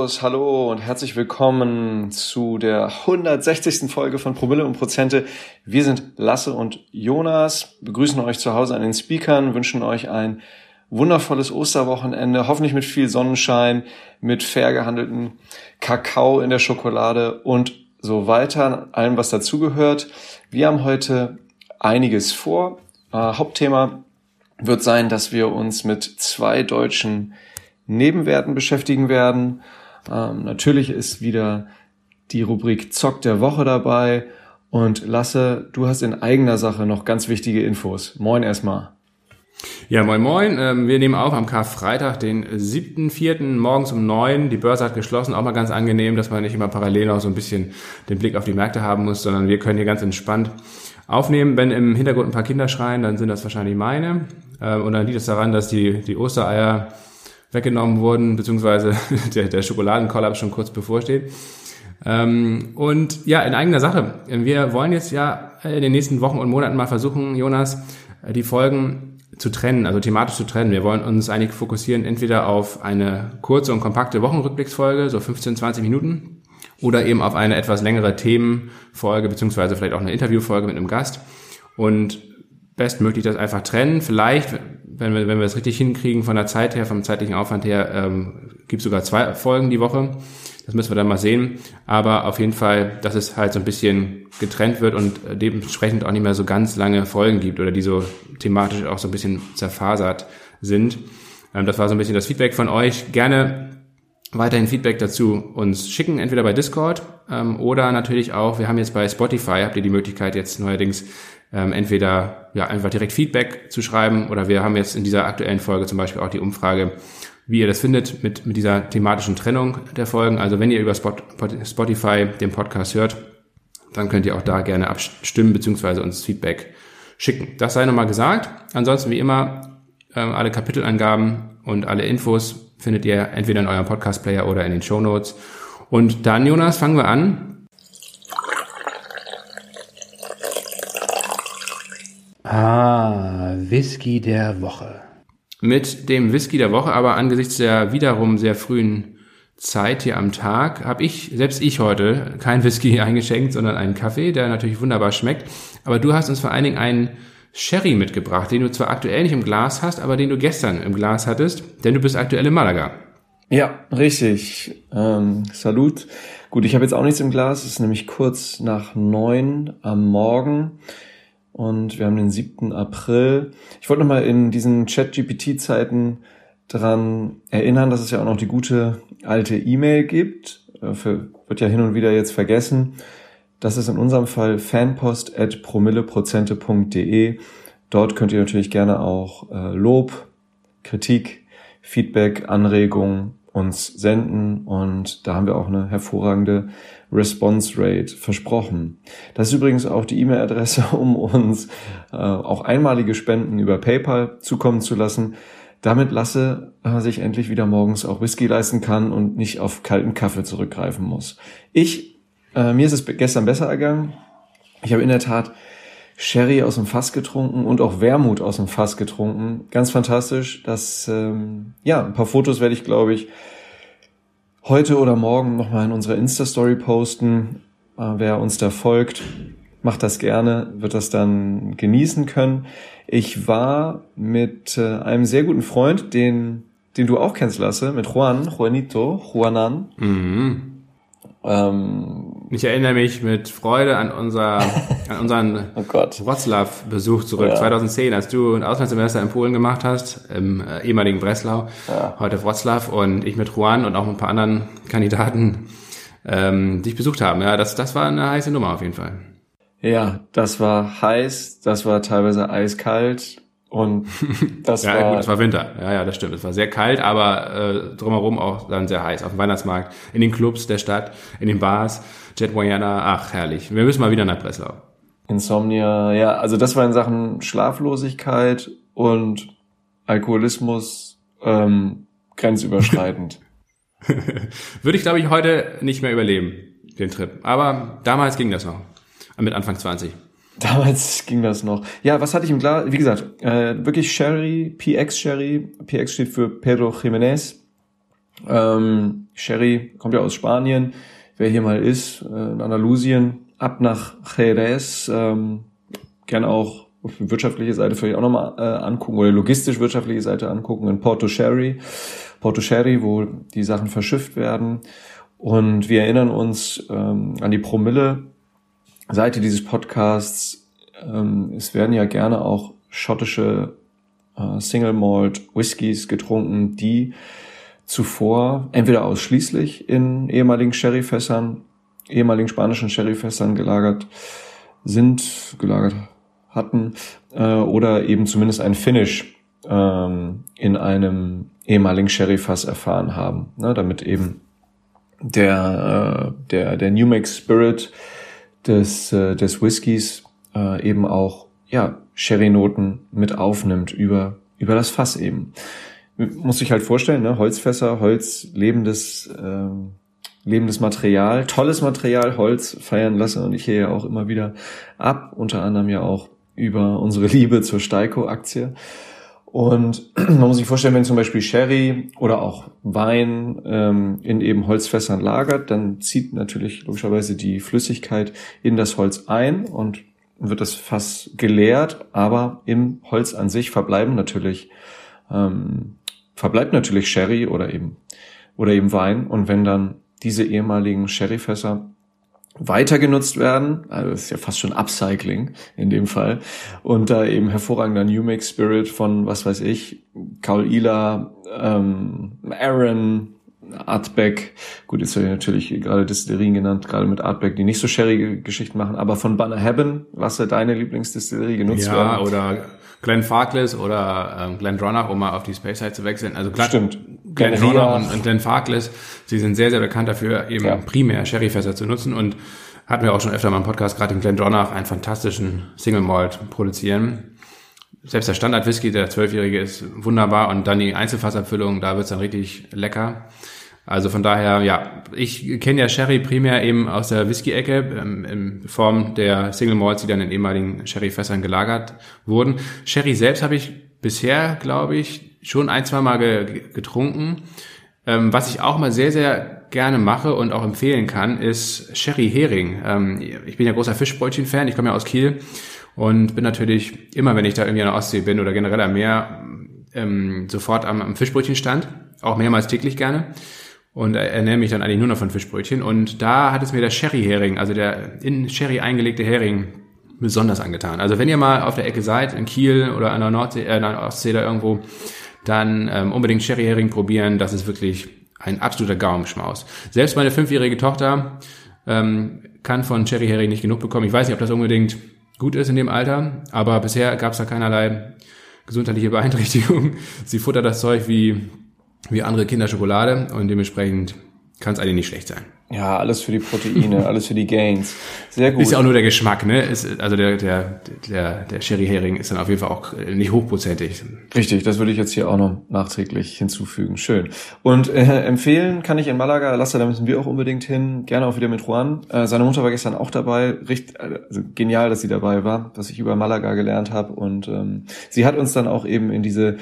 Servus, hallo und herzlich willkommen zu der 160. Folge von Promille und Prozente. Wir sind Lasse und Jonas, begrüßen euch zu Hause an den Speakern, wünschen euch ein wundervolles Osterwochenende, hoffentlich mit viel Sonnenschein, mit fair gehandelten Kakao in der Schokolade und so weiter, allem was dazugehört. Wir haben heute einiges vor. Äh, Hauptthema wird sein, dass wir uns mit zwei deutschen Nebenwerten beschäftigen werden. Ähm, natürlich ist wieder die Rubrik Zock der Woche dabei. Und Lasse, du hast in eigener Sache noch ganz wichtige Infos. Moin erstmal. Ja, moin moin. Ähm, wir nehmen auf am Karfreitag, den 7.4. morgens um neun. Die Börse hat geschlossen. Auch mal ganz angenehm, dass man nicht immer parallel noch so ein bisschen den Blick auf die Märkte haben muss, sondern wir können hier ganz entspannt aufnehmen. Wenn im Hintergrund ein paar Kinder schreien, dann sind das wahrscheinlich meine. Ähm, und dann liegt es daran, dass die, die Ostereier weggenommen wurden, beziehungsweise der, der Schokoladenkollaps schon kurz bevorsteht. Ähm, und ja, in eigener Sache. Wir wollen jetzt ja in den nächsten Wochen und Monaten mal versuchen, Jonas, die Folgen zu trennen, also thematisch zu trennen. Wir wollen uns eigentlich fokussieren entweder auf eine kurze und kompakte Wochenrückblicksfolge, so 15, 20 Minuten, oder eben auf eine etwas längere Themenfolge, beziehungsweise vielleicht auch eine Interviewfolge mit einem Gast. Und bestmöglich das einfach trennen. Vielleicht, wenn wir, wenn wir es richtig hinkriegen von der Zeit her, vom zeitlichen Aufwand her, ähm, gibt sogar zwei Folgen die Woche. Das müssen wir dann mal sehen. Aber auf jeden Fall, dass es halt so ein bisschen getrennt wird und dementsprechend auch nicht mehr so ganz lange Folgen gibt oder die so thematisch auch so ein bisschen zerfasert sind. Ähm, das war so ein bisschen das Feedback von euch. Gerne weiterhin Feedback dazu uns schicken, entweder bei Discord ähm, oder natürlich auch, wir haben jetzt bei Spotify, habt ihr die Möglichkeit jetzt neuerdings ähm, entweder ja einfach direkt Feedback zu schreiben oder wir haben jetzt in dieser aktuellen Folge zum Beispiel auch die Umfrage, wie ihr das findet mit, mit dieser thematischen Trennung der Folgen. Also wenn ihr über Spotify den Podcast hört, dann könnt ihr auch da gerne abstimmen beziehungsweise uns Feedback schicken. Das sei nochmal gesagt. Ansonsten wie immer ähm, alle Kapitelangaben und alle Infos findet ihr entweder in eurem Podcast-Player oder in den Show Notes. Und dann, Jonas, fangen wir an Ah, Whisky der Woche. Mit dem Whisky der Woche, aber angesichts der wiederum sehr frühen Zeit hier am Tag, habe ich, selbst ich heute, kein Whisky eingeschenkt, sondern einen Kaffee, der natürlich wunderbar schmeckt. Aber du hast uns vor allen Dingen einen Sherry mitgebracht, den du zwar aktuell nicht im Glas hast, aber den du gestern im Glas hattest, denn du bist aktuell in Malaga. Ja, richtig. Ähm, Salut. Gut, ich habe jetzt auch nichts im Glas, es ist nämlich kurz nach neun am Morgen und wir haben den 7. April. Ich wollte nochmal in diesen Chat-GPT-Zeiten dran erinnern, dass es ja auch noch die gute alte E-Mail gibt. Äh, für, wird ja hin und wieder jetzt vergessen. Das ist in unserem Fall fanpost at promilleprozente.de. Dort könnt ihr natürlich gerne auch äh, Lob, Kritik, Feedback, Anregungen uns senden und da haben wir auch eine hervorragende Response Rate versprochen. Das ist übrigens auch die E-Mail-Adresse, um uns äh, auch einmalige Spenden über PayPal zukommen zu lassen. Damit Lasse äh, sich endlich wieder morgens auch Whisky leisten kann und nicht auf kalten Kaffee zurückgreifen muss. Ich, äh, mir ist es gestern besser ergangen. Ich habe in der Tat Sherry aus dem Fass getrunken und auch Wermut aus dem Fass getrunken. Ganz fantastisch. Das, ähm, ja, ein paar Fotos werde ich, glaube ich, heute oder morgen nochmal in unserer Insta-Story posten. Äh, wer uns da folgt, macht das gerne, wird das dann genießen können. Ich war mit äh, einem sehr guten Freund, den, den du auch kennst, Lasse, mit Juan, Juanito, Juanan. Mhm. Ähm, ich erinnere mich mit Freude an, unser, an unseren oh Wroclaw-Besuch zurück, ja. 2010, als du ein Auslandssemester in Polen gemacht hast, im äh, ehemaligen Breslau, ja. heute Wroclaw und ich mit Juan und auch mit ein paar anderen Kandidaten ähm, dich besucht haben. Ja, das, das war eine heiße Nummer auf jeden Fall. Ja, das war heiß, das war teilweise eiskalt und das ja, war. gut, es war Winter. Ja, ja, das stimmt. Es war sehr kalt, aber äh, drumherum auch dann sehr heiß. Auf dem Weihnachtsmarkt, in den Clubs der Stadt, in den Bars, Jet Moyana, ach herrlich. Wir müssen mal wieder nach Breslau. Insomnia, ja, also das war in Sachen Schlaflosigkeit und Alkoholismus ähm, grenzüberschreitend. Würde ich, glaube ich, heute nicht mehr überleben, den Trip. Aber damals ging das noch. Mit Anfang 20. Damals ging das noch. Ja, was hatte ich im Glas? Wie gesagt, äh, wirklich Sherry, PX Sherry. PX steht für Pedro Jiménez. Ähm, Sherry kommt ja aus Spanien. Wer hier mal ist, äh, in Andalusien, ab nach Jerez, ähm, gerne auch wirtschaftliche Seite vielleicht auch nochmal äh, angucken oder logistisch wirtschaftliche Seite angucken in Porto Sherry, Porto Sherry, wo die Sachen verschifft werden. Und wir erinnern uns ähm, an die Promille Seite dieses Podcasts. Ähm, es werden ja gerne auch schottische äh, Single Malt Whiskys getrunken, die zuvor entweder ausschließlich in ehemaligen Sherryfässern, ehemaligen spanischen Sherryfässern gelagert sind, gelagert hatten, äh, oder eben zumindest ein Finish ähm, in einem ehemaligen Sherryfass erfahren haben, ne, damit eben der, äh, der, der New Make Spirit des, äh, des Whiskys äh, eben auch ja, Sherry-Noten mit aufnimmt über, über das Fass eben. Muss sich halt vorstellen, ne? Holzfässer, Holz, lebendes, ähm, lebendes Material, tolles Material, Holz feiern lassen und ich hier ja auch immer wieder ab, unter anderem ja auch über unsere Liebe zur Steiko-Aktie. Und man muss sich vorstellen, wenn zum Beispiel Sherry oder auch Wein ähm, in eben Holzfässern lagert, dann zieht natürlich logischerweise die Flüssigkeit in das Holz ein und wird das Fass geleert, aber im Holz an sich verbleiben natürlich ähm, verbleibt natürlich Sherry oder eben oder eben Wein und wenn dann diese ehemaligen Sherryfässer weiter genutzt werden, also das ist ja fast schon Upcycling in dem Fall, und da eben hervorragender New Make Spirit von, was weiß ich, Kaul Ila, ähm, Aaron, Artback, gut, jetzt habe ich natürlich gerade Distillerien genannt, gerade mit Artback, die nicht so sherry Geschichten machen, aber von Bannerhaven, was ja deine Lieblingsdistillerie genutzt ja, werden. oder Glenn Farkless oder ähm, Glenn Dronach, um mal auf die Space Side zu wechseln. Also Glenn, Stimmt. Glenn Glenn Dronach und, und Glenn Farkless, sie sind sehr, sehr bekannt dafür, eben Ja. primär Sherryfässer zu nutzen und hatten wir auch schon öfter mal im Podcast, gerade den Glenn Dronach, einen fantastischen Single Malt produzieren. Selbst der Standard Whisky, der zwölfjährige, ist wunderbar und dann die Einzelfassabfüllung, da wird's dann richtig lecker. Also von daher, ja, ich kenne ja Sherry primär eben aus der Whisky-Ecke ähm, in Form der Single Malts, die dann in ehemaligen Sherry-Fässern gelagert wurden. Sherry selbst habe ich bisher, glaube ich, schon ein, zwei Mal ge getrunken. Ähm, was ich auch mal sehr, sehr gerne mache und auch empfehlen kann, ist Sherry Hering. Ähm, ich bin ja großer Fischbrötchen-Fan, ich komme ja aus Kiel und bin natürlich immer, wenn ich da irgendwie an der Ostsee bin oder generell am Meer, ähm, sofort am, am Fischbrötchenstand, auch mehrmals täglich gerne und er- ernähre mich dann eigentlich nur noch von Fischbrötchen. Und da hat es mir der Sherry-Hering, also der in Sherry eingelegte Hering, besonders angetan. Also wenn ihr mal auf der Ecke seid, in Kiel oder an der Nordsee, äh, an der Ostsee da irgendwo, dann ähm, unbedingt Sherry-Hering probieren. Das ist wirklich ein absoluter Gaumenschmaus. Selbst meine fünfjährige Tochter ähm, kann von Sherry-Hering nicht genug bekommen. Ich weiß nicht, ob das unbedingt gut ist in dem Alter, aber bisher gab es da keinerlei gesundheitliche Beeinträchtigung. Sie futtert das Zeug wie, wie andere Kinder Schokolade und dementsprechend kann es eigentlich nicht schlecht sein. Ja, alles für die Proteine, alles für die Gains. Sehr gut. Ist ja auch nur der Geschmack, ne? Ist, also der, der, der, der Sherry-Hering ist dann auf jeden Fall auch nicht hochprozentig. Richtig, das würde ich jetzt hier auch noch nachträglich hinzufügen. Schön. Und äh, empfehlen kann ich in Malaga, Lasse, da müssen wir auch unbedingt hin, gerne auch wieder mit Juan. Äh, seine Mutter war gestern auch dabei. Richtig, also genial, dass sie dabei war, dass ich über Malaga gelernt habe. Und ähm, sie hat uns dann auch eben in diese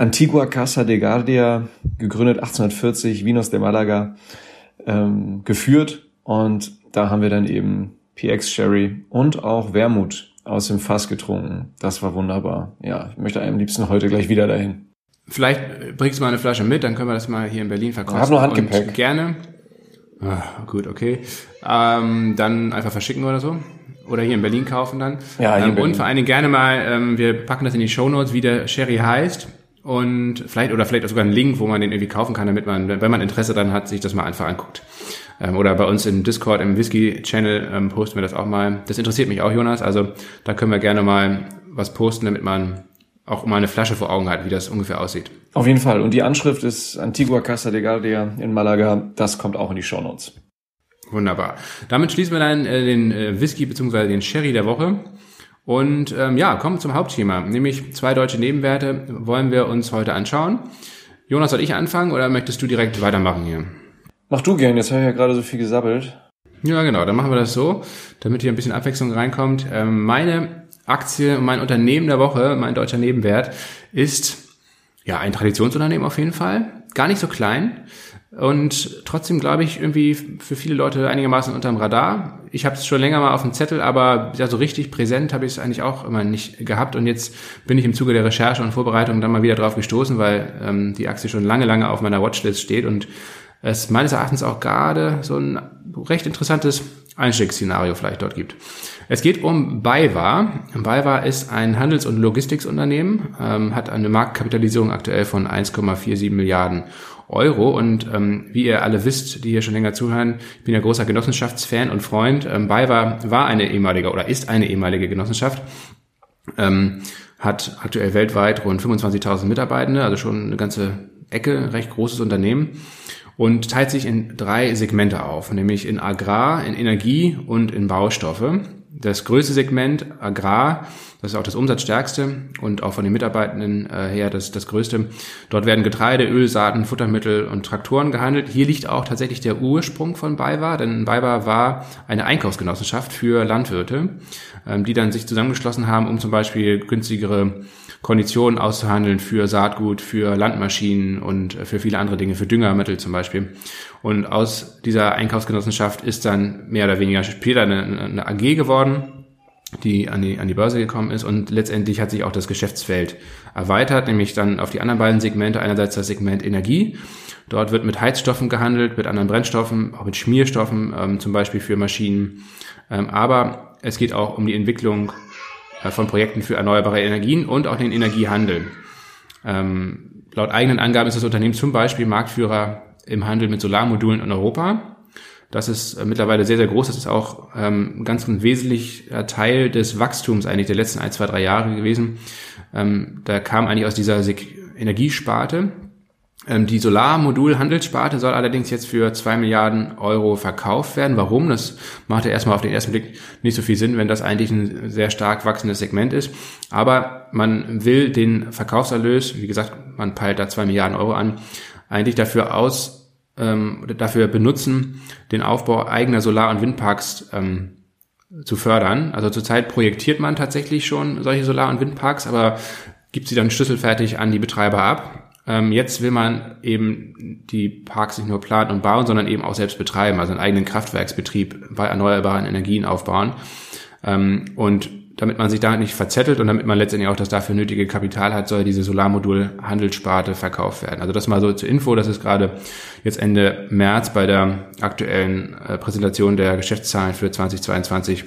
Antigua Casa de Guardia, gegründet 1840, Vinos de Malaga, ähm, geführt. Und da haben wir dann eben PX Sherry und auch Wermut aus dem Fass getrunken. Das war wunderbar. Ja, ich möchte am liebsten heute gleich wieder dahin. Vielleicht bringst du mal eine Flasche mit, dann können wir das mal hier in Berlin verkosten. Ich hab nur Handgepäck. Und gerne. Ah, gut, okay. Ähm, dann einfach verschicken oder so. Oder hier in Berlin kaufen dann. Ja, hier in ähm, Berlin. Und vor allen Dingen gerne mal, ähm, wir packen das in die Shownotes, wie der Sherry heißt. Und vielleicht, oder vielleicht auch sogar einen Link, wo man den irgendwie kaufen kann, damit man, wenn man Interesse daran hat, sich das mal einfach anguckt. Ähm, oder bei uns im Discord, im Whisky-Channel ähm, posten wir das auch mal. Das interessiert mich auch, Jonas. Also da können wir gerne mal was posten, damit man auch mal eine Flasche vor Augen hat, wie das ungefähr aussieht. Auf jeden Fall. Und die Anschrift ist Antigua Casa de Guardia in Malaga. Das kommt auch in die Shownotes. Wunderbar. Damit schließen wir dann äh, den äh, Whisky bzw. den Sherry der Woche. Und ähm, ja, kommen zum Hauptthema, nämlich zwei deutsche Nebenwerte wollen wir uns heute anschauen. Jonas, soll ich anfangen oder möchtest du direkt weitermachen hier? Mach du gern, jetzt habe ich ja gerade so viel gesabbelt. Ja, genau, dann machen wir das so, damit hier ein bisschen Abwechslung reinkommt. Ähm, meine Aktie, mein Unternehmen der Woche, mein deutscher Nebenwert, ist ja ein Traditionsunternehmen auf jeden Fall. gar nicht so klein und trotzdem glaube ich irgendwie für viele Leute einigermaßen unterm Radar. Ich habe es schon länger mal auf dem Zettel, aber ja, so richtig präsent habe ich es eigentlich auch immer nicht gehabt und jetzt bin ich im Zuge der Recherche und Vorbereitung dann mal wieder drauf gestoßen, weil ähm, die Aktie schon lange, lange auf meiner Watchlist steht und es meines Erachtens auch gerade so ein recht interessantes Einstiegsszenario vielleicht dort gibt. Es geht um BayWa. BayWa ist ein Handels- und Logistiksunternehmen, ähm, hat eine Marktkapitalisierung aktuell von 1,47 Milliarden Euro. Und ähm, wie ihr alle wisst, die hier schon länger zuhören, ich bin ja großer Genossenschaftsfan und Freund. Ähm, BayWa war eine ehemalige oder ist eine ehemalige Genossenschaft. Ähm, hat aktuell weltweit rund 25.000 Mitarbeitende, also schon eine ganze Ecke, recht großes Unternehmen und teilt sich in drei Segmente auf, nämlich in Agrar, in Energie und in Baustoffe. Das größte Segment Agrar, das ist auch das umsatzstärkste und auch von den Mitarbeitenden äh, her das, das größte. Dort werden Getreide, Ölsaaten, Futtermittel und Traktoren gehandelt. Hier liegt auch tatsächlich der Ursprung von BayWa, denn BayWa war eine Einkaufsgenossenschaft für Landwirte, ähm, die dann sich zusammengeschlossen haben, um zum Beispiel günstigere Konditionen auszuhandeln für Saatgut, für Landmaschinen und für viele andere Dinge, für Düngermittel zum Beispiel. Und aus dieser Einkaufsgenossenschaft ist dann mehr oder weniger später eine, eine AG geworden, die an die, an die Börse gekommen ist und letztendlich hat sich auch das Geschäftsfeld erweitert, nämlich dann auf die anderen beiden Segmente. Einerseits das Segment Energie. Dort wird mit Heizstoffen gehandelt, mit anderen Brennstoffen, auch mit Schmierstoffen, ähm, zum Beispiel für Maschinen. Ähm, aber es geht auch um die Entwicklung äh, von Projekten für erneuerbare Energien und auch den Energiehandel. Ähm, laut eigenen Angaben ist das Unternehmen zum Beispiel Marktführer im Handel mit Solarmodulen in Europa. Das ist äh, mittlerweile sehr, sehr groß. Das ist auch ähm, ganz ein wesentlicher Teil des Wachstums eigentlich der letzten ein, zwei, drei Jahre gewesen. Ähm, da kam eigentlich aus dieser Energiesparte die Solarmodul-Handelssparte soll allerdings jetzt für zwei Milliarden Euro verkauft werden. Warum? Das macht ja erstmal auf den ersten Blick nicht so viel Sinn, wenn das eigentlich ein sehr stark wachsendes Segment ist. Aber man will den Verkaufserlös, wie gesagt, man peilt da zwei Milliarden Euro an, eigentlich dafür aus, ähm, dafür benutzen, den Aufbau eigener Solar- und Windparks ähm, zu fördern. Also zurzeit projektiert man tatsächlich schon solche Solar- und Windparks, aber gibt sie dann schlüsselfertig an die Betreiber ab ähm, jetzt will man eben die Parks nicht nur planen und bauen, sondern eben auch selbst betreiben, also einen eigenen Kraftwerksbetrieb bei erneuerbaren Energien aufbauen. Ähm, und damit man sich da nicht verzettelt und damit man letztendlich auch das dafür nötige Kapital hat, soll diese Solarmodul-Handelssparte verkauft werden. Also das mal so zur Info, das ist gerade jetzt Ende März bei der aktuellen äh, Präsentation der Geschäftszahlen für 2022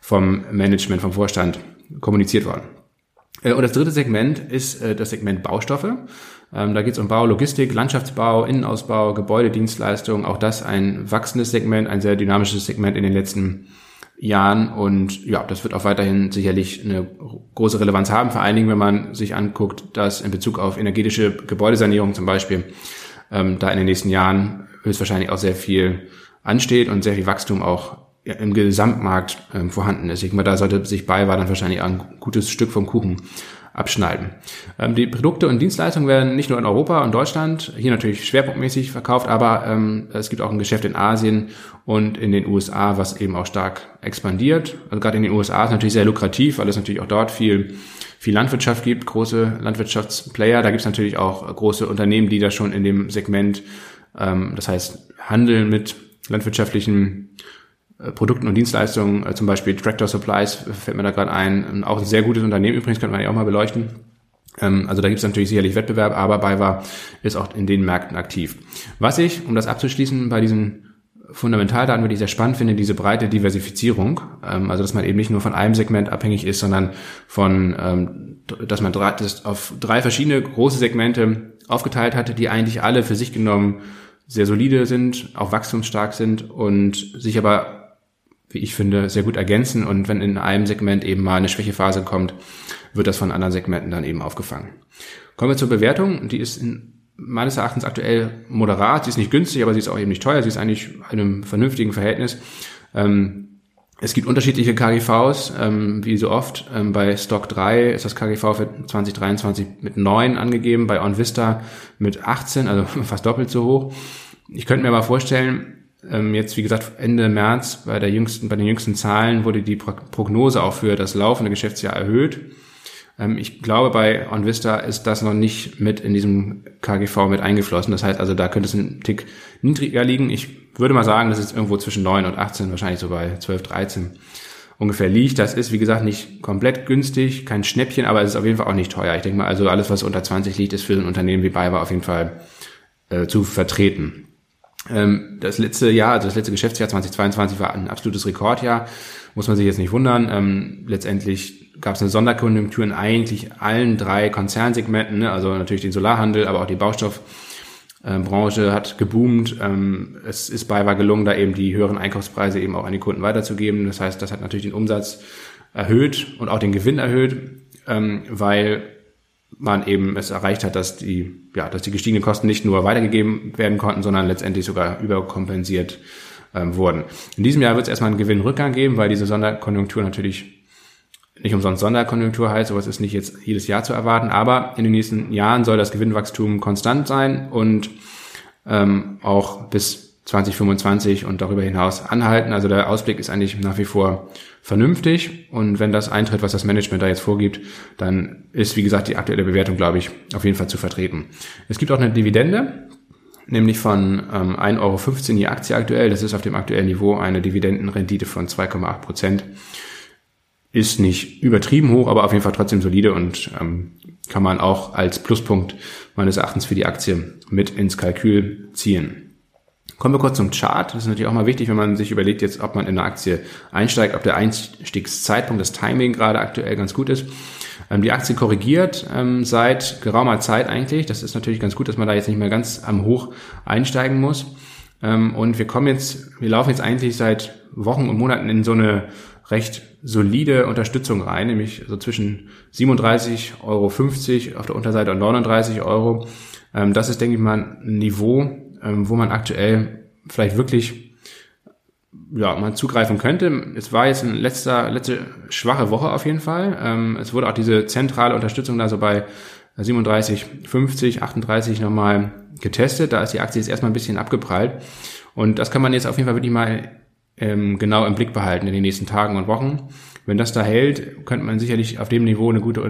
vom Management, vom Vorstand kommuniziert worden. Äh, und das dritte Segment ist äh, das Segment Baustoffe. Ähm, da geht es um Bau, Logistik, Landschaftsbau, Innenausbau, Gebäudedienstleistungen. Auch das ein wachsendes Segment, ein sehr dynamisches Segment in den letzten Jahren. Und ja, das wird auch weiterhin sicherlich eine große Relevanz haben. Vor allen Dingen, wenn man sich anguckt, dass in Bezug auf energetische Gebäudesanierung zum Beispiel ähm, da in den nächsten Jahren höchstwahrscheinlich auch sehr viel ansteht und sehr viel Wachstum auch im Gesamtmarkt ähm, vorhanden ist. Ich meine, da sollte sich bei war dann wahrscheinlich ein gutes Stück vom Kuchen abschneiden. Ähm, die Produkte und Dienstleistungen werden nicht nur in Europa und Deutschland, hier natürlich schwerpunktmäßig verkauft, aber ähm, es gibt auch ein Geschäft in Asien und in den USA, was eben auch stark expandiert. Also gerade in den USA ist natürlich sehr lukrativ, weil es natürlich auch dort viel viel Landwirtschaft gibt, große Landwirtschaftsplayer. Da gibt es natürlich auch große Unternehmen, die da schon in dem Segment, ähm, das heißt Handel mit landwirtschaftlichen Produkten und Dienstleistungen, äh, zum Beispiel Tractor Supplies, fällt mir da gerade ein, auch ein sehr gutes Unternehmen übrigens, könnte man ja auch mal beleuchten. Ähm, also da gibt es natürlich sicherlich Wettbewerb, aber BayWa ist auch in den Märkten aktiv. Was ich, um das abzuschließen, bei diesen Fundamentaldaten wirklich sehr spannend finde, diese breite Diversifizierung, ähm, also dass man eben nicht nur von einem Segment abhängig ist, sondern von, ähm, dass man das auf drei verschiedene große Segmente aufgeteilt hatte, die eigentlich alle für sich genommen sehr solide sind, auch wachstumsstark sind und sich aber wie ich finde, sehr gut ergänzen. Und wenn in einem Segment eben mal eine Schwächephase kommt, wird das von anderen Segmenten dann eben aufgefangen. Kommen wir zur Bewertung. Die ist in, meines Erachtens aktuell moderat. Sie ist nicht günstig, aber sie ist auch eben nicht teuer. Sie ist eigentlich in einem vernünftigen Verhältnis. Ähm, es gibt unterschiedliche KGVs, ähm, wie so oft. Ähm, bei Stock 3 ist das KGV für 2023 mit 9 angegeben, bei OnVista mit 18, also fast doppelt so hoch. Ich könnte mir aber vorstellen, jetzt, wie gesagt, Ende März bei der jüngsten, bei den jüngsten Zahlen wurde die Prognose auch für das laufende Geschäftsjahr erhöht. Ähm, ich glaube, bei OnVista ist das noch nicht mit in diesem KGV mit eingeflossen. Das heißt also, da könnte es ein Tick niedriger liegen. Ich würde mal sagen, das ist irgendwo zwischen 9 und 18, wahrscheinlich so bei 12, 13 ungefähr liegt. Das ist, wie gesagt, nicht komplett günstig, kein Schnäppchen, aber es ist auf jeden Fall auch nicht teuer. Ich denke mal, also alles, was unter 20 liegt, ist für ein Unternehmen wie BayWa auf jeden Fall äh, zu vertreten. Ähm, das letzte Jahr, also das letzte Geschäftsjahr 2022 war ein absolutes Rekordjahr. Muss man sich jetzt nicht wundern. Ähm, letztendlich gab es eine Sonderkonjunktur in eigentlich allen drei Konzernsegmenten, ne? also natürlich den Solarhandel, aber auch die Baustoff äh, Branche hat geboomt. Ähm, es ist bei war gelungen, da eben die höheren Einkaufspreise eben auch an die Kunden weiterzugeben. Das heißt, das hat natürlich den Umsatz erhöht und auch den Gewinn erhöht, weil man eben es erreicht hat, dass die, ja, dass die gestiegenen Kosten nicht nur weitergegeben werden konnten, sondern letztendlich sogar überkompensiert ähm, wurden. In diesem Jahr wird es erstmal einen Gewinnrückgang geben, weil diese Sonderkonjunktur natürlich nicht umsonst Sonderkonjunktur heißt, sowas ist nicht jetzt jedes Jahr zu erwarten, aber in den nächsten Jahren soll das Gewinnwachstum konstant sein und ähm, auch bis 2025 und darüber hinaus anhalten. Also der Ausblick ist eigentlich nach wie vor vernünftig und wenn das eintritt, was das Management da jetzt vorgibt, dann ist, wie gesagt, die aktuelle Bewertung, glaube ich, auf jeden Fall zu vertreten. Es gibt auch eine Dividende, nämlich von ähm, 1,15 Euro je Aktie aktuell. Das ist auf dem aktuellen Niveau eine Dividendenrendite von 2,8 Prozent ist nicht übertrieben hoch, aber auf jeden Fall trotzdem solide und ähm, kann man auch als Pluspunkt meines Erachtens für die Aktie mit ins Kalkül ziehen. Kommen wir kurz zum Chart. Das ist natürlich auch mal wichtig, wenn man sich überlegt, jetzt, ob man in eine Aktie einsteigt, ob der Einstiegszeitpunkt, das Timing gerade aktuell ganz gut ist. Ähm, die Aktie korrigiert ähm, seit geraumer Zeit eigentlich. Das ist natürlich ganz gut, dass man da jetzt nicht mehr ganz am Hoch einsteigen muss. Ähm, und wir kommen jetzt, wir laufen jetzt eigentlich seit Wochen und Monaten in so eine recht solide Unterstützung rein, nämlich so zwischen 37,50 Euro auf der Unterseite und 39 Euro. Ähm, das ist, denke ich mal, ein Niveau, ähm, wo man aktuell vielleicht wirklich ja, man zugreifen könnte. Es war jetzt eine letzte, letzte schwache Woche auf jeden Fall. Ähm, es wurde auch diese zentrale Unterstützung da so bei 37, 50, 38 nochmal getestet. Da ist die Aktie jetzt erstmal ein bisschen abgeprallt. Und das kann man jetzt auf jeden Fall wirklich mal ähm, genau im Blick behalten in den nächsten Tagen und Wochen. Wenn das da hält, könnte man sicherlich auf dem Niveau eine gute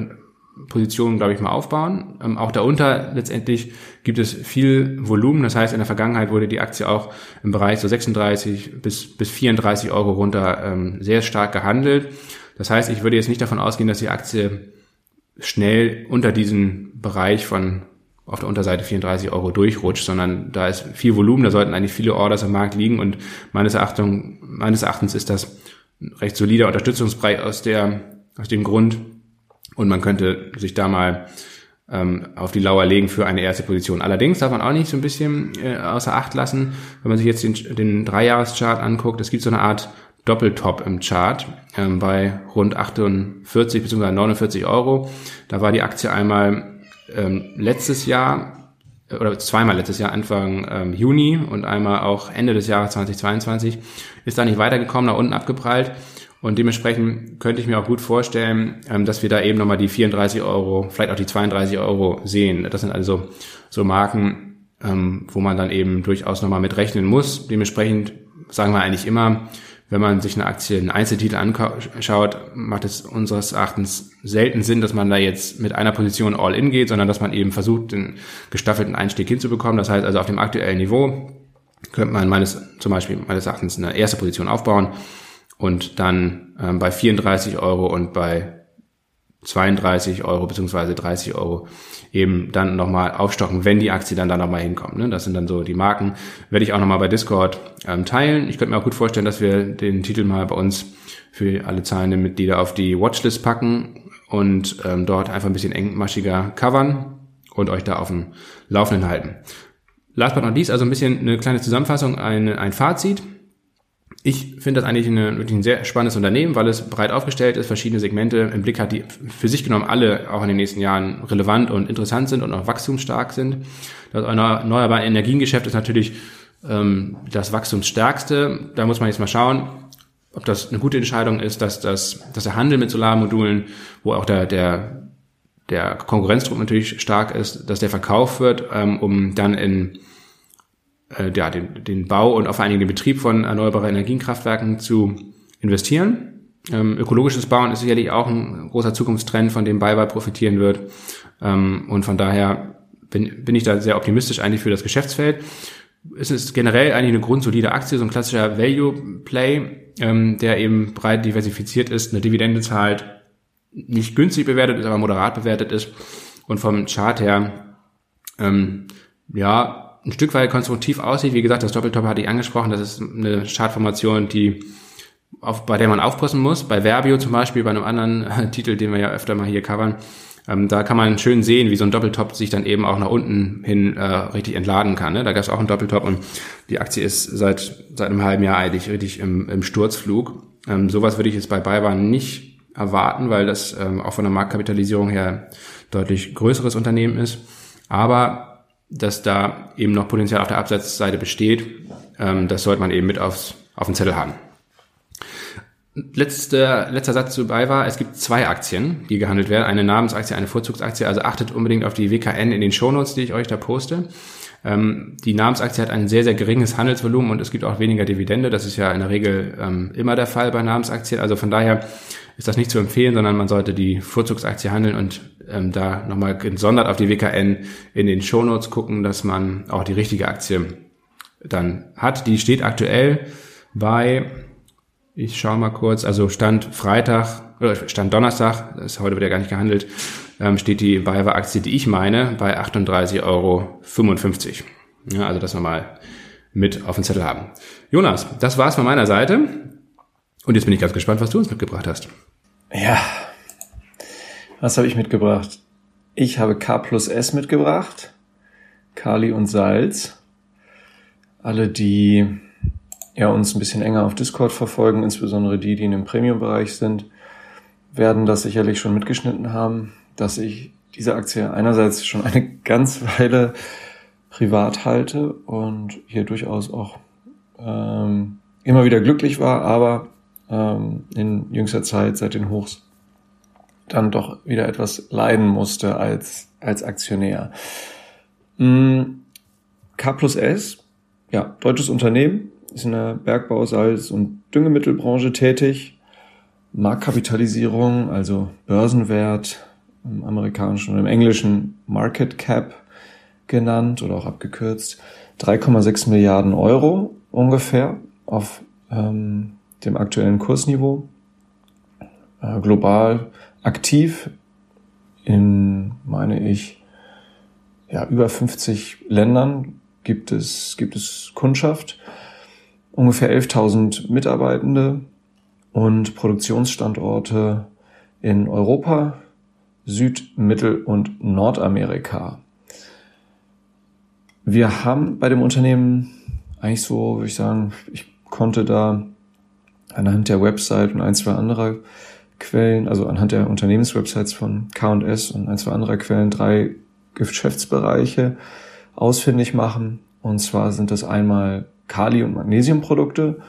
Position, glaube ich, mal aufbauen. Ähm, auch darunter letztendlich gibt es viel Volumen. Das heißt, in der Vergangenheit wurde die Aktie auch im Bereich so 36 bis, bis 34 Euro runter ähm, sehr stark gehandelt. Das heißt, ich würde jetzt nicht davon ausgehen, dass die Aktie schnell unter diesen Bereich von auf der Unterseite 34 Euro durchrutscht, sondern da ist viel Volumen, da sollten eigentlich viele Orders am Markt liegen und meines, Erachtens, meines Erachtens ist das ein recht solider Unterstützungsbereich aus, der, aus dem Grund und man könnte sich da mal ähm, auf die Lauer legen für eine erste Position. Allerdings darf man auch nicht so ein bisschen äh, außer Acht lassen, wenn man sich jetzt den, den Dreijahreschart anguckt, es gibt so eine Art Doppeltop im Chart ähm, bei rund 48 bzw. 49 Euro. Da war die Aktie einmal ähm, letztes Jahr äh, oder zweimal letztes Jahr Anfang ähm, Juni und einmal auch Ende des Jahres 2022 ist da nicht weitergekommen, nach unten abgeprallt. Und dementsprechend könnte ich mir auch gut vorstellen, ähm, dass wir da eben nochmal die 34 Euro, vielleicht auch die 32 Euro sehen. Das sind also so Marken, ähm, wo man dann eben durchaus nochmal mit rechnen muss. Dementsprechend sagen wir eigentlich immer, wenn man sich eine Aktie, einen Einzeltitel anschaut, macht es unseres Erachtens selten Sinn, dass man da jetzt mit einer Position all in geht, sondern dass man eben versucht, den gestaffelten Einstieg hinzubekommen. Das heißt also auf dem aktuellen Niveau könnte man meines, zum Beispiel meines Erachtens eine erste Position aufbauen und dann ähm, bei 34 Euro und bei 32 Euro beziehungsweise 30 Euro eben dann nochmal aufstocken, wenn die Aktie dann da nochmal hinkommt. Ne? Das sind dann so die Marken. Werde ich auch nochmal bei Discord ähm, teilen. Ich könnte mir auch gut vorstellen, dass wir den Titel mal bei uns für alle zahlenden Mitglieder auf die Watchlist packen und ähm, dort einfach ein bisschen engmaschiger covern und euch da auf dem Laufenden halten. Last but not least, also ein bisschen eine kleine Zusammenfassung, ein, ein Fazit. Ich finde das eigentlich eine, wirklich ein sehr spannendes Unternehmen, weil es breit aufgestellt ist, verschiedene Segmente im Blick hat, die für sich genommen alle auch in den nächsten Jahren relevant und interessant sind und auch wachstumsstark sind. Das erneuerbare Energiengeschäft ist natürlich ähm, das wachstumsstärkste. Da muss man jetzt mal schauen, ob das eine gute Entscheidung ist, dass, das, dass der Handel mit Solarmodulen, wo auch der, der, der Konkurrenzdruck natürlich stark ist, dass der verkauft wird, ähm, um dann in äh, ja, den, den Bau und allen Dingen den Betrieb von erneuerbaren Energienkraftwerken zu investieren. Ähm, ökologisches Bauen ist sicherlich auch ein großer Zukunftstrend, von dem BayWa profitieren wird. Ähm, und von daher bin, bin ich da sehr optimistisch eigentlich für das Geschäftsfeld. Es ist generell eigentlich eine grundsolide Aktie, so ein klassischer Value Play, ähm, der eben breit diversifiziert ist, eine Dividende zahlt, nicht günstig bewertet ist, aber moderat bewertet ist und vom Chart her ähm, ja ein Stück weit konstruktiv aussieht. Wie gesagt, das Doppeltop hatte ich angesprochen, das ist eine Chartformation, die auf, bei der man aufpassen muss. Bei Verbio zum Beispiel, bei einem anderen äh, Titel, den wir ja öfter mal hier covern, ähm, da kann man schön sehen, wie so ein Doppeltop sich dann eben auch nach unten hin äh, richtig entladen kann. Ne? Da gab es auch einen Doppeltop und die Aktie ist seit seit einem halben Jahr eigentlich richtig im, im Sturzflug. Ähm, sowas würde ich jetzt bei BayWa nicht erwarten, weil das ähm, auch von der Marktkapitalisierung her deutlich größeres Unternehmen ist. Aber dass da eben noch Potenzial auf der Absatzseite besteht, ähm, das sollte man eben mit aufs, auf den Zettel haben. Letzter, letzter Satz zubei war, es gibt zwei Aktien, die gehandelt werden. Eine Namensaktie, eine Vorzugsaktie. Also achtet unbedingt auf die WKN in den Shownotes, die ich euch da poste. Ähm, die Namensaktie hat ein sehr, sehr geringes Handelsvolumen und es gibt auch weniger Dividende. Das ist ja in der Regel ähm, immer der Fall bei Namensaktien. Also von daher ist das nicht zu empfehlen, sondern man sollte die Vorzugsaktie handeln und ähm, da nochmal gesondert auf die WKN in den Shownotes gucken, dass man auch die richtige Aktie dann hat. Die steht aktuell bei ich schaue mal kurz, also Stand Freitag, oder Stand Donnerstag, das ist heute wieder gar nicht gehandelt, ähm, steht die BayWa-Aktie, die ich meine, bei 38,55 Euro. Ja, also das nochmal mit auf dem Zettel haben. Jonas, das war's von meiner Seite. Und jetzt bin ich ganz gespannt, was du uns mitgebracht hast. Ja, was habe ich mitgebracht? Ich habe K plus S mitgebracht. Kali und Salz. Alle, die ja, uns ein bisschen enger auf Discord verfolgen, insbesondere die, die in dem Premium-Bereich sind, werden das sicherlich schon mitgeschnitten haben, dass ich diese Aktie einerseits schon eine ganz Weile privat halte und hier durchaus auch ähm, immer wieder glücklich war, aber ähm, in jüngster Zeit seit den Hochs dann doch wieder etwas leiden musste als, als Aktionär. Mm, K plus S, ja, deutsches Unternehmen, ist in der Bergbau-, Salz- und Düngemittelbranche tätig. Marktkapitalisierung, also Börsenwert, im amerikanischen und im englischen Market Cap genannt oder auch abgekürzt, 3,6 Milliarden Euro ungefähr auf ähm, dem aktuellen Kursniveau. Äh, global aktiv in, meine ich, ja, über 50 Ländern gibt es, gibt es Kundschaft ungefähr 11.000 Mitarbeitende und Produktionsstandorte in Europa, Süd-, Mittel- und Nordamerika. Wir haben bei dem Unternehmen eigentlich so, würde ich sagen, ich konnte da anhand der Website und ein, zwei anderer Quellen, also anhand der Unternehmenswebsites von K&S und ein, zwei anderer Quellen drei Geschäftsbereiche ausfindig machen. Und zwar sind das einmal Kali- und Magnesiumprodukte.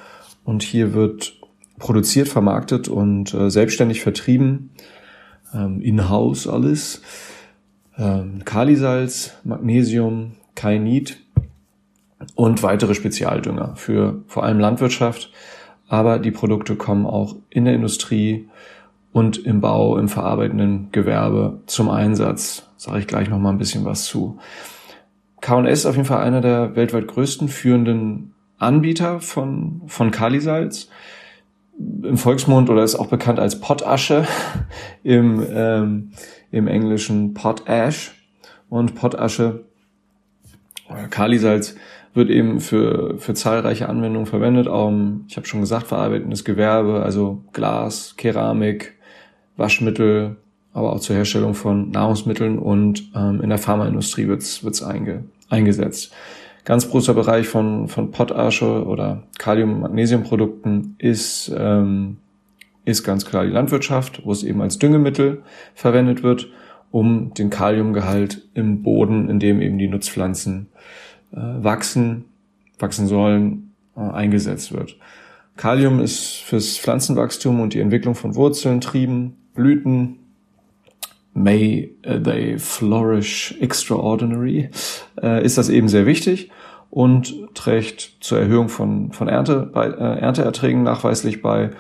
Und hier wird produziert, vermarktet und äh, selbstständig vertrieben, ähm, in-house alles. Ähm, Kalisalz, Magnesium, Kainit und weitere Spezialdünger für vor allem Landwirtschaft. Aber die Produkte kommen auch in der Industrie und im Bau, im verarbeitenden Gewerbe zum Einsatz. Sage ich gleich noch mal ein bisschen was zu. K&S ist auf jeden Fall einer der weltweit größten führenden Anbieter von, von Kalisalz. Im Volksmund oder ist auch bekannt als Potasche im, ähm, im englischen Potash. Und Potasche, Kalisalz, wird eben für, für zahlreiche Anwendungen verwendet. Auch, ich habe schon gesagt, verarbeitendes Gewerbe, also Glas, Keramik, Waschmittel, aber auch zur Herstellung von Nahrungsmitteln und ähm, in der Pharmaindustrie wird's wird's einge, eingesetzt. Ganz großer Bereich von, von Potasche oder Kalium-Magnesium-Produkten ist, ähm, ist ganz klar die Landwirtschaft, wo es eben als Düngemittel verwendet wird, um den Kaliumgehalt im Boden, in dem eben die Nutzpflanzen äh, wachsen, wachsen sollen, äh, eingesetzt wird. Kalium ist fürs Pflanzenwachstum und die Entwicklung von Wurzeln, Trieben, Blüten, May they flourish extraordinary, äh, ist das eben sehr wichtig und trägt zur Erhöhung von, von Ernte, bei, äh, Ernteerträgen nachweislich bei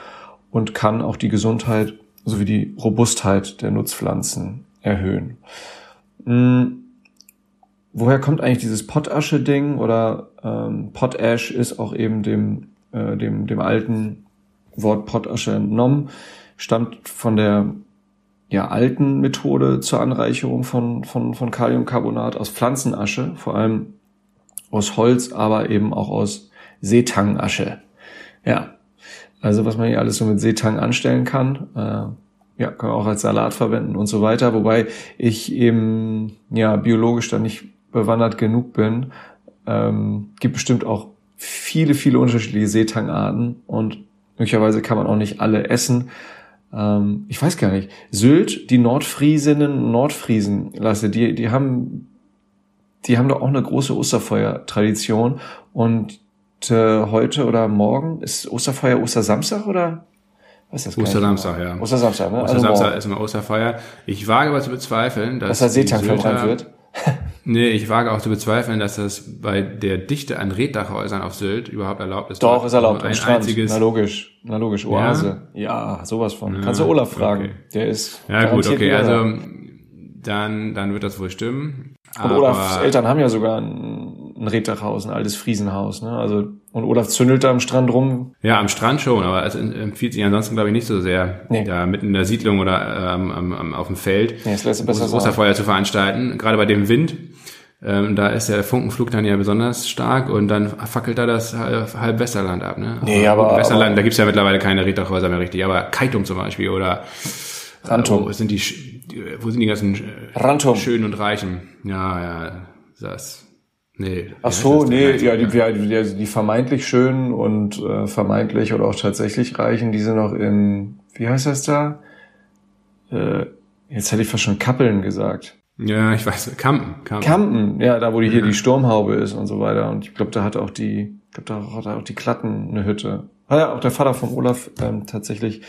und kann auch die Gesundheit sowie die Robustheit der Nutzpflanzen erhöhen. Hm, woher kommt eigentlich dieses Pottasche-Ding oder ähm, Potash ist auch eben dem, äh, dem, dem alten Wort Pottasche entnommen, stammt von der ja, alten Methode zur Anreicherung von, von, von Kaliumcarbonat aus Pflanzenasche, vor allem aus Holz, aber eben auch aus Seetangasche. Ja, also was man hier alles so mit Seetang anstellen kann, äh, ja, kann man auch als Salat verwenden und so weiter, wobei ich eben ja biologisch da nicht bewandert genug bin. Ähm, gibt bestimmt auch viele, viele unterschiedliche Seetangarten und möglicherweise kann man auch nicht alle essen. Ähm, ich weiß gar nicht. Sylt, die Nordfriesinnen Nordfriesen, Lasse, die, die haben, die haben doch auch eine große Osterfeuer-Tradition und äh, heute oder morgen ist Osterfeuer Ostersamstag oder? Was ist das? Ostersamstag, ja. Ostersamstag, ne? Ostersamstag also ist immer Osterfeuer. Ich wage aber zu bezweifeln, dass. Dass da Seetang verbrannt wird. Nee, ich wage auch zu bezweifeln, dass das bei der Dichte an Reddachhäusern auf Sylt überhaupt erlaubt ist. Doch, ist erlaubt. Ein Strand. einziges. Na logisch, na logisch, Oase. Ja, ja sowas von. Ja, Kannst du Olaf fragen? Okay. Der ist. Ja gut, okay, also dann, dann wird das wohl stimmen. Und Olafs Eltern haben ja sogar ein, ein Reddachhaus, ein altes Friesenhaus. Ne? Also und Olaf zündelt da am Strand rum. Ja, am Strand schon, aber es empfiehlt sich ansonsten, glaube ich, nicht so sehr, nee. da mitten in der Siedlung oder ähm, am, auf dem Feld nee, das besser Osterfeuer zu veranstalten. Gerade bei dem Wind. Ähm, da ist der Funkenflug dann ja besonders stark und dann fackelt da das halb Westerland ab. Ne? Nee, aber, aber Westerland, aber, da gibt's ja mittlerweile keine Reddachhäuser mehr richtig, aber Kaitum zum Beispiel oder Rantum. Wo sind die, wo sind die ganzen äh, Rantum. schönen und reichen? Ja, ja, das. Nee. Ach so, nee, ja, die, die, die vermeintlich schönen und äh, vermeintlich oder auch tatsächlich reichen, die sind noch in, wie heißt das da? Äh, jetzt hätte ich fast schon Kappeln gesagt. Ja, ich weiß, Kampen. Kampen, Kampen ja, da wo die hier ja. die Sturmhaube ist und so weiter. Und ich glaube, da hat auch die, ich glaube, da hat auch die Klatten eine Hütte. Ah ja, auch der Vater von Olaf ähm, tatsächlich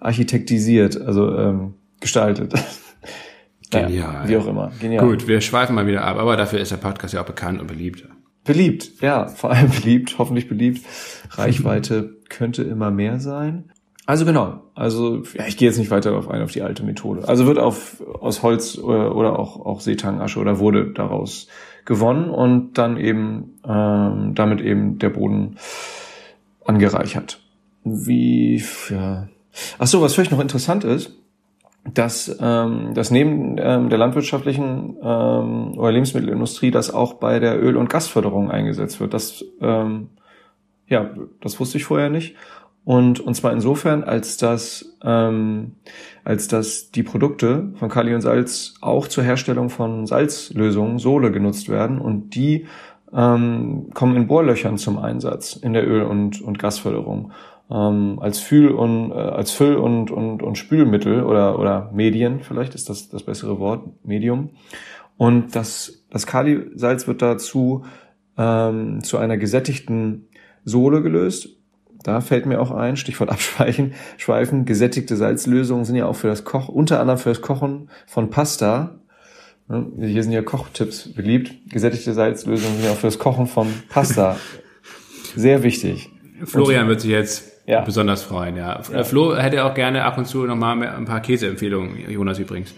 architektisiert, also ähm, gestaltet. Genial. Ja, wie auch immer. Genial. Gut, wir schweifen mal wieder ab, aber dafür ist der Podcast ja auch bekannt und beliebt. Beliebt, ja, vor allem beliebt, hoffentlich beliebt. Reichweite könnte immer mehr sein. Also genau, also ja, ich gehe jetzt nicht weiter darauf ein, auf die alte Methode. Also wird auf, aus Holz oder, oder auch, auch Seetangasche oder wurde daraus gewonnen und dann eben ähm, damit eben der Boden angereichert. Wie, ja. Ach so, was vielleicht noch interessant ist, dass, ähm, dass neben ähm, der landwirtschaftlichen ähm, oder Lebensmittelindustrie das auch bei der Öl- und Gasförderung eingesetzt wird. Das, ähm, ja, das wusste ich vorher nicht. Und, und zwar insofern, als dass, ähm, als dass die Produkte von Kali und Salz auch zur Herstellung von Salzlösungen, Sohle genutzt werden und die ähm, kommen in Bohrlöchern zum Einsatz in der Öl- und, und Gasförderung ähm, als Fühl- und äh, als Füll- und, und, und Spülmittel oder, oder Medien, vielleicht ist das das bessere Wort, Medium. Und das, das Kalisalz wird dazu ähm, zu einer gesättigten Sohle gelöst. Da fällt mir auch ein, Stichwort abschweifen, schweifen, gesättigte Salzlösungen sind ja auch für das Koch, unter anderem für das Kochen von Pasta. Hier sind ja Kochtipps beliebt. Gesättigte Salzlösungen sind ja auch für das Kochen von Pasta sehr wichtig. Florian wird sich jetzt ja. besonders freuen, ja. ja. Flo hätte auch gerne ab und zu nochmal ein paar Käseempfehlungen, Jonas übrigens.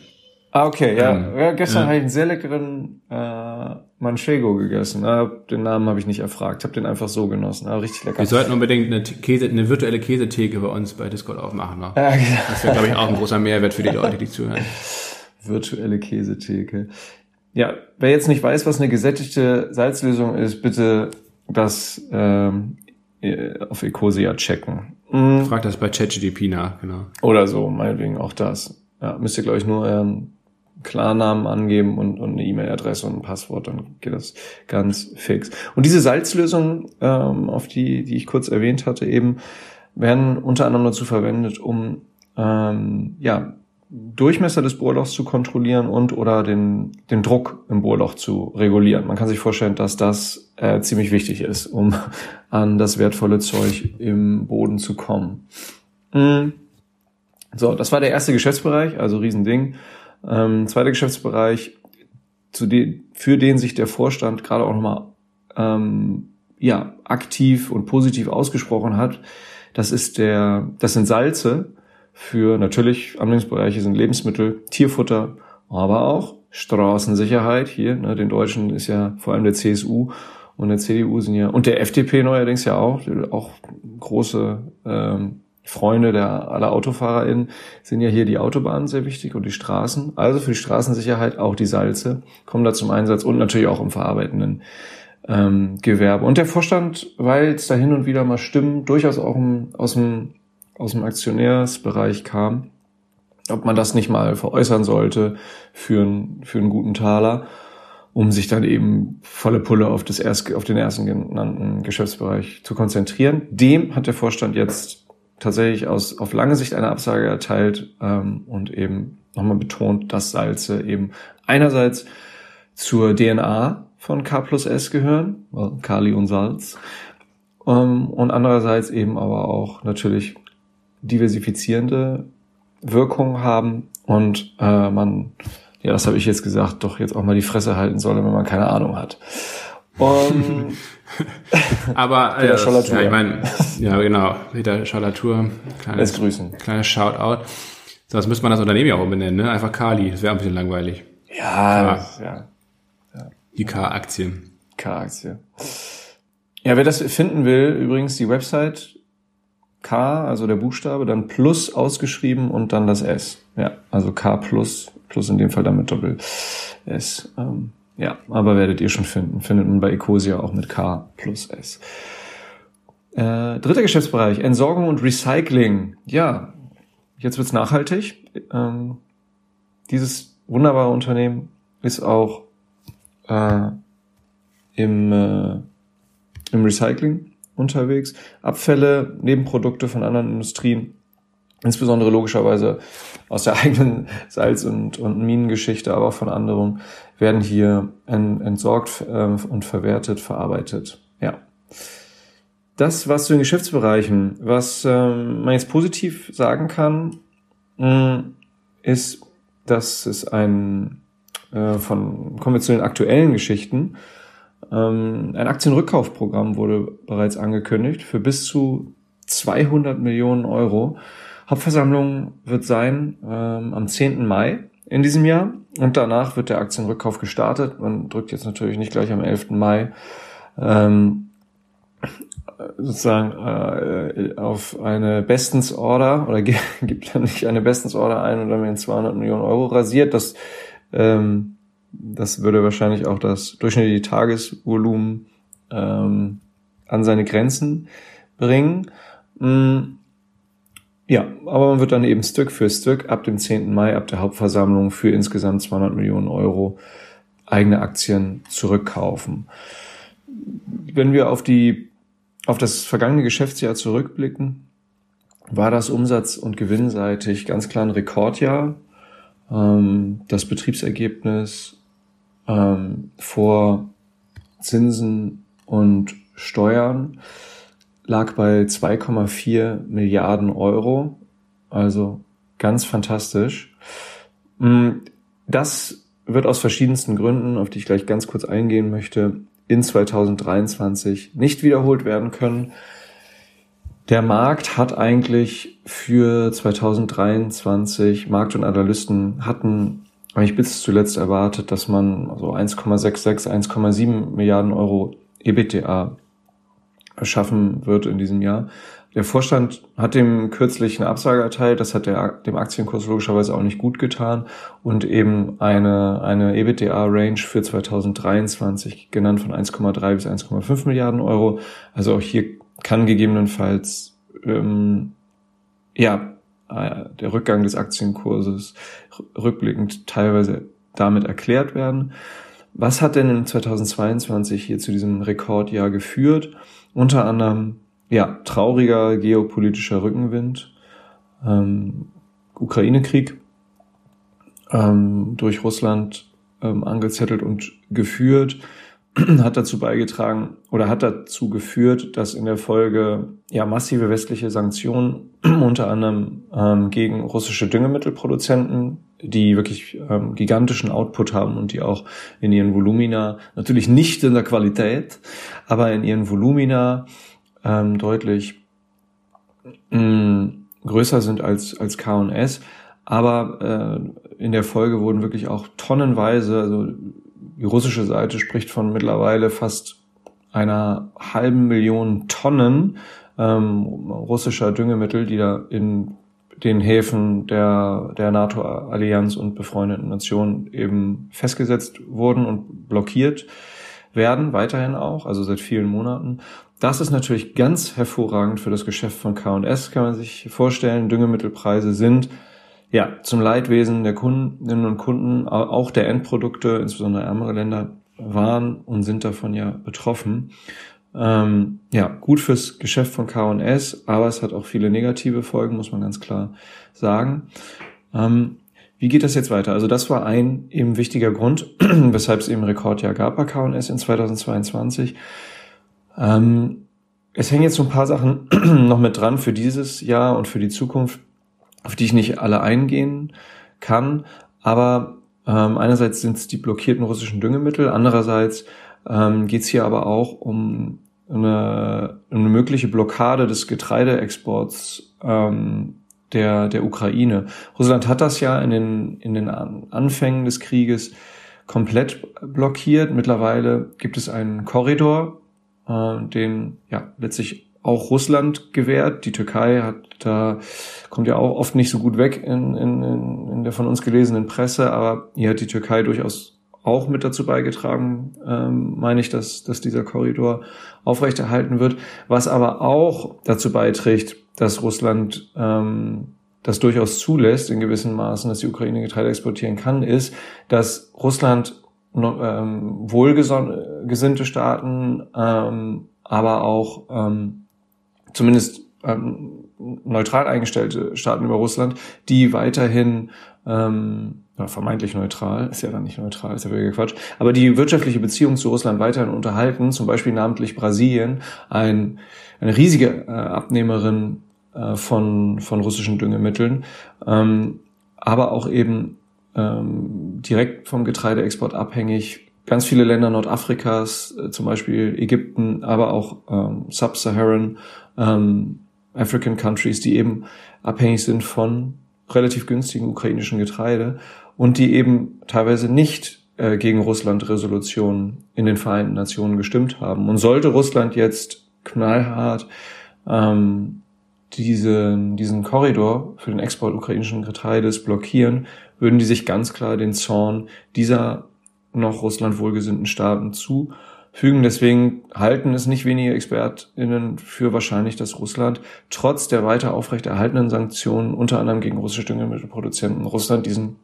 Ah, okay, ja. Ähm, ja gestern ja. habe ich einen sehr leckeren äh, Manchego gegessen. Ah, den Namen habe ich nicht erfragt, habe den einfach so genossen. Ah, richtig lecker. Wir sollten unbedingt eine, Käse, eine virtuelle Käsetheke bei uns bei Discord aufmachen. Noch. Ja, genau. Das wäre, glaube ich, auch ein großer Mehrwert für die Leute, die zuhören. Virtuelle Käsetheke. Ja, wer jetzt nicht weiß, was eine gesättigte Salzlösung ist, bitte das ähm, äh, auf Ecosia checken. Mhm. Frag das bei ChatGDP nach, genau. Oder so, meinetwegen auch das. Ja, müsst ihr, glaube ich, nur euren Klarnamen angeben und, und eine E-Mail-Adresse und ein Passwort, dann geht das ganz fix. Und diese Salzlösungen, ähm, auf die, die ich kurz erwähnt hatte, eben, werden unter anderem dazu verwendet, um ähm, ja, Durchmesser des Bohrlochs zu kontrollieren und oder den, den Druck im Bohrloch zu regulieren. Man kann sich vorstellen, dass das äh, ziemlich wichtig ist, um an das wertvolle Zeug im Boden zu kommen. Mhm. So, das war der erste Geschäftsbereich, also Riesending. Ähm, zweiter Geschäftsbereich, zu den, für den sich der Vorstand gerade auch nochmal ähm, ja aktiv und positiv ausgesprochen hat. Das ist der, das sind Salze für natürlich Anwendungsbereiche sind Lebensmittel, Tierfutter, aber auch Straßensicherheit hier. Ne, den Deutschen ist ja vor allem der CSU und der CDU sind ja und der FDP neuerdings ja auch auch große ähm, Freunde der aller AutofahrerInnen sind ja hier die Autobahnen sehr wichtig und die Straßen. Also für die Straßensicherheit auch die Salze kommen da zum Einsatz und natürlich auch im verarbeitenden ähm, Gewerbe. Und der Vorstand, weil es da hin und wieder mal Stimmen durchaus auch im, aus, dem, aus dem Aktionärsbereich kam, ob man das nicht mal veräußern sollte für, ein, für einen guten Taler, um sich dann eben volle Pulle auf, das erst, auf den ersten genannten Geschäftsbereich zu konzentrieren. Dem hat der Vorstand jetzt tatsächlich aus, auf lange Sicht eine Absage erteilt ähm, und eben nochmal betont, dass Salze eben einerseits zur DNA von K plus S gehören, also Kali und Salz, ähm, und andererseits eben aber auch natürlich diversifizierende Wirkung haben und äh, man, ja, das habe ich jetzt gesagt, doch jetzt auch mal die Fresse halten soll, wenn man keine Ahnung hat. Und Aber äh, ja, ich meine, ja genau, Peter Schalatur, kleines grüßen. Kleines Shoutout. Sonst müsste man das Unternehmen ja auch benennen, ne? Einfach Kali, das wäre ein bisschen langweilig. Ja, das, ja. Die K-Aktien. K-Aktie. Ja, wer das finden will, übrigens die Website K, also der Buchstabe, dann plus ausgeschrieben und dann das S. Ja, also K plus, plus in dem Fall dann mit Doppel S. Ähm, ja, aber werdet ihr schon finden. Findet man bei Ecosia auch mit K plus S. Äh, dritter Geschäftsbereich, Entsorgung und Recycling. Ja, jetzt wird's nachhaltig. Ähm, dieses wunderbare Unternehmen ist auch äh, im, äh, im Recycling unterwegs. Abfälle, Nebenprodukte von anderen Industrien, insbesondere logischerweise aus der eigenen Salz- und, und Minengeschichte, aber auch von anderen, werden hier entsorgt äh, und verwertet, verarbeitet. Ja. Das, was zu den Geschäftsbereichen, was ähm, man jetzt positiv sagen kann, mh, ist, dass es ein äh, von konventionellen aktuellen Geschichten ähm, ein Aktienrückkaufprogramm wurde bereits angekündigt für bis zu 200 Millionen Euro. Hauptversammlung wird sein ähm, am 10. Mai in diesem Jahr und danach wird der Aktienrückkauf gestartet. Man drückt jetzt natürlich nicht gleich am 11. Mai ähm, sozusagen äh, auf eine Bestensorder oder gibt dann nicht eine Bestensorder ein und dann werden 200 Millionen Euro rasiert. Das ähm, das würde wahrscheinlich auch das durchschnittliche Tagesvolumen ähm, an seine Grenzen bringen. Mm, ja, aber man wird dann eben Stück für Stück ab dem 10. Mai, ab der Hauptversammlung für insgesamt 200 Millionen Euro eigene Aktien zurückkaufen. Wenn wir auf die, auf das vergangene Geschäftsjahr zurückblicken, war das Umsatz- und gewinnseitig ganz klar ein Rekordjahr. Ähm, das Betriebsergebnis ähm, vor Zinsen und Steuern lag bei 2,4 Milliarden Euro. Also ganz fantastisch. Mm, das wird aus verschiedensten Gründen, auf die ich gleich ganz kurz eingehen möchte, in 2023 nicht wiederholt werden können. Der Markt hat eigentlich für 2023, Markt und Analysten hatten eigentlich bis zuletzt erwartet, dass man so 1,66, 1,7 Milliarden Euro EBITDA schaffen wird in diesem Jahr. Der Vorstand hat dem kürzlich eine Absage erteilt, das hat der, dem Aktienkurs logischerweise auch nicht gut getan und eben eine, eine EBITDA-Range für 2023 genannt von 1,3 bis 1,5 Milliarden Euro. Also auch hier kann gegebenenfalls ähm, ja der Rückgang des Aktienkurses rückblickend teilweise damit erklärt werden. Was hat denn in 2022 hier zu diesem Rekordjahr geführt? Unter anderem ja trauriger geopolitischer Rückenwind, ähm, Ukraine-Krieg ähm, durch Russland ähm, angezettelt und geführt, hat dazu beigetragen oder hat dazu geführt, dass in der Folge ja massive westliche Sanktionen unter anderem ähm, gegen russische Düngemittelproduzenten die wirklich ähm, gigantischen Output haben und die auch in ihren Volumina, natürlich nicht in der Qualität, aber in ihren Volumina ähm, deutlich mh, mm, größer sind als, als K&S. Aber äh, in der Folge wurden wirklich auch tonnenweise, also die russische Seite spricht von mittlerweile fast einer halben Million Tonnen ähm, russischer Düngemittel, die da in den Häfen der, der NATO-Allianz und befreundeten Nationen eben festgesetzt wurden und blockiert werden, weiterhin auch, also seit vielen Monaten. Das ist natürlich ganz hervorragend für das Geschäft von K&S, kann man sich vorstellen. Düngemittelpreise sind ja zum Leidwesen der Kundinnen und Kunden, auch der Endprodukte, insbesondere ärmere Länder, waren und sind davon ja betroffen. Ähm, ja, gut fürs Geschäft von K&S, aber es hat auch viele negative Folgen, muss man ganz klar sagen. Ähm, wie geht das jetzt weiter? Also das war ein eben wichtiger Grund, weshalb es eben Rekordjahr gab bei K&S in 2022. Ähm, es hängen jetzt so ein paar Sachen noch mit dran für dieses Jahr und für die Zukunft, auf die ich nicht alle eingehen kann. Aber ähm, einerseits sind es die blockierten russischen Düngemittel, andererseits ähm, geht es hier aber auch um eine, eine mögliche Blockade des Getreideexports ähm, der, der Ukraine. Russland hat das ja in den, in den Anfängen des Krieges komplett blockiert. Mittlerweile gibt es einen Korridor, äh, den ja letztlich auch Russland gewährt. Die Türkei hat da kommt ja auch oft nicht so gut weg in, in, in der von uns gelesenen Presse, aber hier hat die Türkei durchaus auch mit dazu beigetragen, ähm, meine ich, dass, dass dieser Korridor aufrechterhalten wird. Was aber auch dazu beiträgt, dass Russland ähm, das durchaus zulässt, in gewissen Maßen, dass die Ukraine Getreide exportieren kann, ist, dass Russland ähm, wohlgesinnte Staaten, ähm, aber auch ähm, zumindest ähm, neutral eingestellte Staaten über Russland, die weiterhin ähm, vermeintlich neutral, ist ja dann nicht neutral, ist ja wirklich Quatsch, aber die wirtschaftliche Beziehung zu Russland weiterhin unterhalten, zum Beispiel namentlich Brasilien, ein, eine riesige äh, Abnehmerin äh, von, von russischen Düngemitteln, ähm, aber auch eben ähm, direkt vom Getreideexport abhängig. Ganz viele Länder Nordafrikas, äh, zum Beispiel Ägypten, aber auch ähm, Sub-Saharan ähm, African Countries, die eben abhängig sind von relativ günstigen ukrainischen Getreide und die eben teilweise nicht äh, gegen Russland Resolutionen in den Vereinten Nationen gestimmt haben. Und sollte Russland jetzt knallhart ähm, diese, diesen Korridor für den Export ukrainischen Getreides blockieren, würden die sich ganz klar den Zorn dieser noch Russland wohlgesinnten Staaten zu fügen. Deswegen halten es nicht wenige ExpertInnen für wahrscheinlich, dass Russland trotz der weiter aufrechterhaltenen Sanktionen, unter anderem gegen russische Düngemittelproduzenten, Russland diesen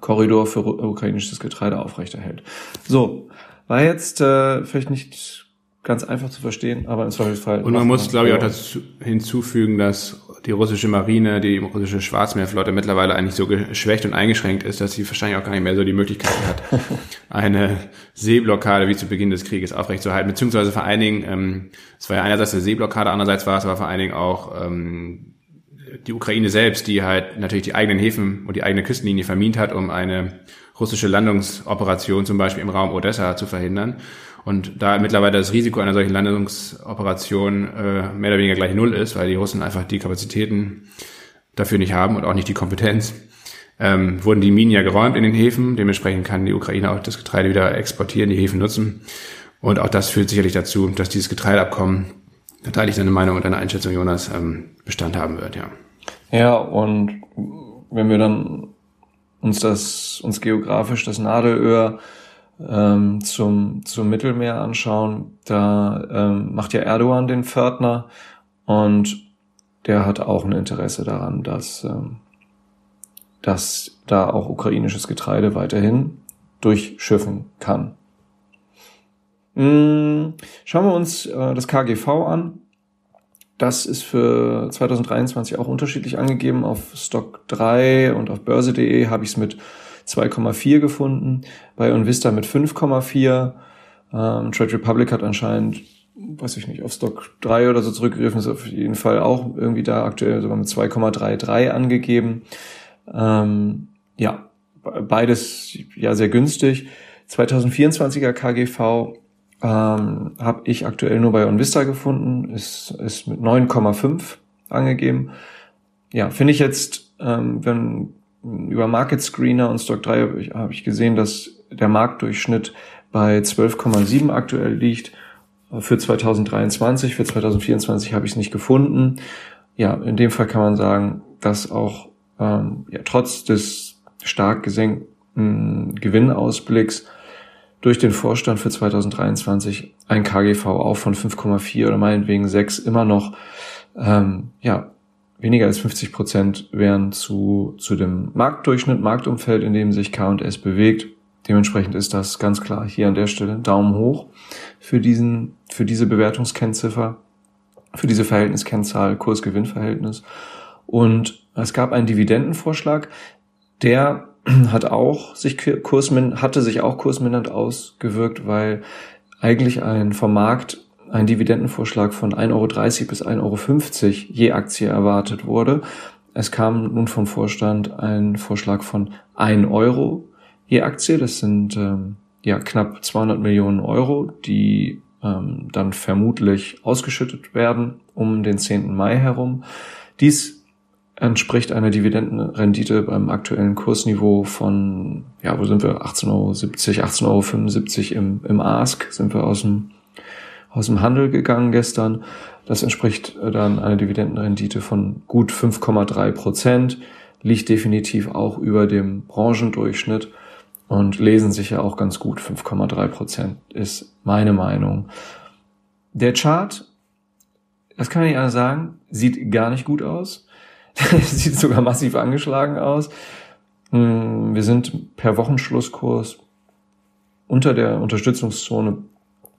Korridor für ukrainisches Getreide aufrechterhält. So, war jetzt äh, vielleicht nicht ganz einfach zu verstehen, aber im Zweifelsfall. Und man muss, glaube ich, auch dazu hinzufügen, dass die russische Marine, die russische Schwarzmeerflotte mittlerweile eigentlich so geschwächt und eingeschränkt ist, dass sie wahrscheinlich auch gar nicht mehr so die Möglichkeiten hat, eine Seeblockade wie zu Beginn des Krieges aufrechtzuerhalten. Beziehungsweise vor allen Dingen, ähm, es war ja einerseits eine Seeblockade, andererseits war es aber vor allen Dingen auch ähm, die Ukraine selbst, die halt natürlich die eigenen Häfen und die eigene Küstenlinie vermint hat, um eine russische Landungsoperation zum Beispiel im Raum Odessa zu verhindern. Und da mittlerweile das Risiko einer solchen Landungsoperation äh, mehr oder weniger gleich null ist, weil die Russen einfach die Kapazitäten dafür nicht haben und auch nicht die Kompetenz, ähm, wurden die Minen ja geräumt in den Häfen. Dementsprechend kann die Ukraine auch das Getreide wieder exportieren, die Häfen nutzen. Und auch das führt sicherlich dazu, dass dieses Getreideabkommen, da teile ich deine Meinung und deine Einschätzung, Jonas, ähm, Bestand haben wird, ja. Ja, und wenn wir dann uns das, uns geografisch das Nadelöhr ähm, zum, zum Mittelmeer anschauen, da ähm, macht ja Erdogan den Pförtner und der hat auch ein Interesse daran, dass, ähm, dass da auch ukrainisches Getreide weiterhin durchschiffen kann. Hm, schauen wir uns äh, das KGV an. Das ist für 2023 auch unterschiedlich angegeben. Auf Stock 3 und auf börse.de habe ich es mit 2,4 gefunden, bei Onvista mit 5,4. Ähm, Trade Republic hat anscheinend, weiß ich nicht, auf Stock 3 oder so zurückgegriffen, ist auf jeden Fall auch irgendwie da aktuell sogar mit 2,33 angegeben. Ähm, ja, beides ja sehr günstig. 2024er KGV ähm, habe ich aktuell nur bei OnVista gefunden, ist, ist mit 9,5 angegeben. Ja, finde ich jetzt, ähm, wenn über Market Screener und Stock 3 habe ich, hab ich gesehen, dass der Marktdurchschnitt bei 12,7 aktuell liegt für 2023. Für 2024 habe ich es nicht gefunden. Ja, in dem Fall kann man sagen, dass auch ähm, ja, trotz des stark gesenkten Gewinnausblicks durch den Vorstand für 2023 ein KGV auch von 5,4 oder meinetwegen 6 immer noch ähm, ja weniger als 50 Prozent wären zu, zu dem Marktdurchschnitt, Marktumfeld, in dem sich K&S bewegt. Dementsprechend ist das ganz klar hier an der Stelle Daumen hoch für diesen, für diese Bewertungskennziffer, für diese Verhältniskennzahl, Kurs-Gewinn-Verhältnis. Und es gab einen Dividendenvorschlag, der hat auch sich kursmin hatte sich auch kursmindernd ausgewirkt, weil eigentlich ein vom Markt ein Dividendenvorschlag von 1,30 Euro bis 1,50 Euro je Aktie erwartet wurde. Es kam nun vom Vorstand ein Vorschlag von 1 Euro je Aktie. Das sind ähm, ja knapp 200 Millionen Euro, die ähm, dann vermutlich ausgeschüttet werden um den 10. Mai herum. Dies entspricht einer Dividendenrendite beim aktuellen Kursniveau von, ja, wo sind wir? 18,70 Euro, 18,75 Euro im, im Ask sind wir aus dem, aus dem Handel gegangen gestern. Das entspricht äh, dann einer Dividendenrendite von gut 5,3 Prozent, liegt definitiv auch über dem Branchendurchschnitt und lesen sich ja auch ganz gut. 5,3 Prozent ist meine Meinung. Der Chart, das kann ich ja sagen, sieht gar nicht gut aus. Sieht sogar massiv angeschlagen aus. Hm, wir sind per Wochenschlusskurs unter der Unterstützungszone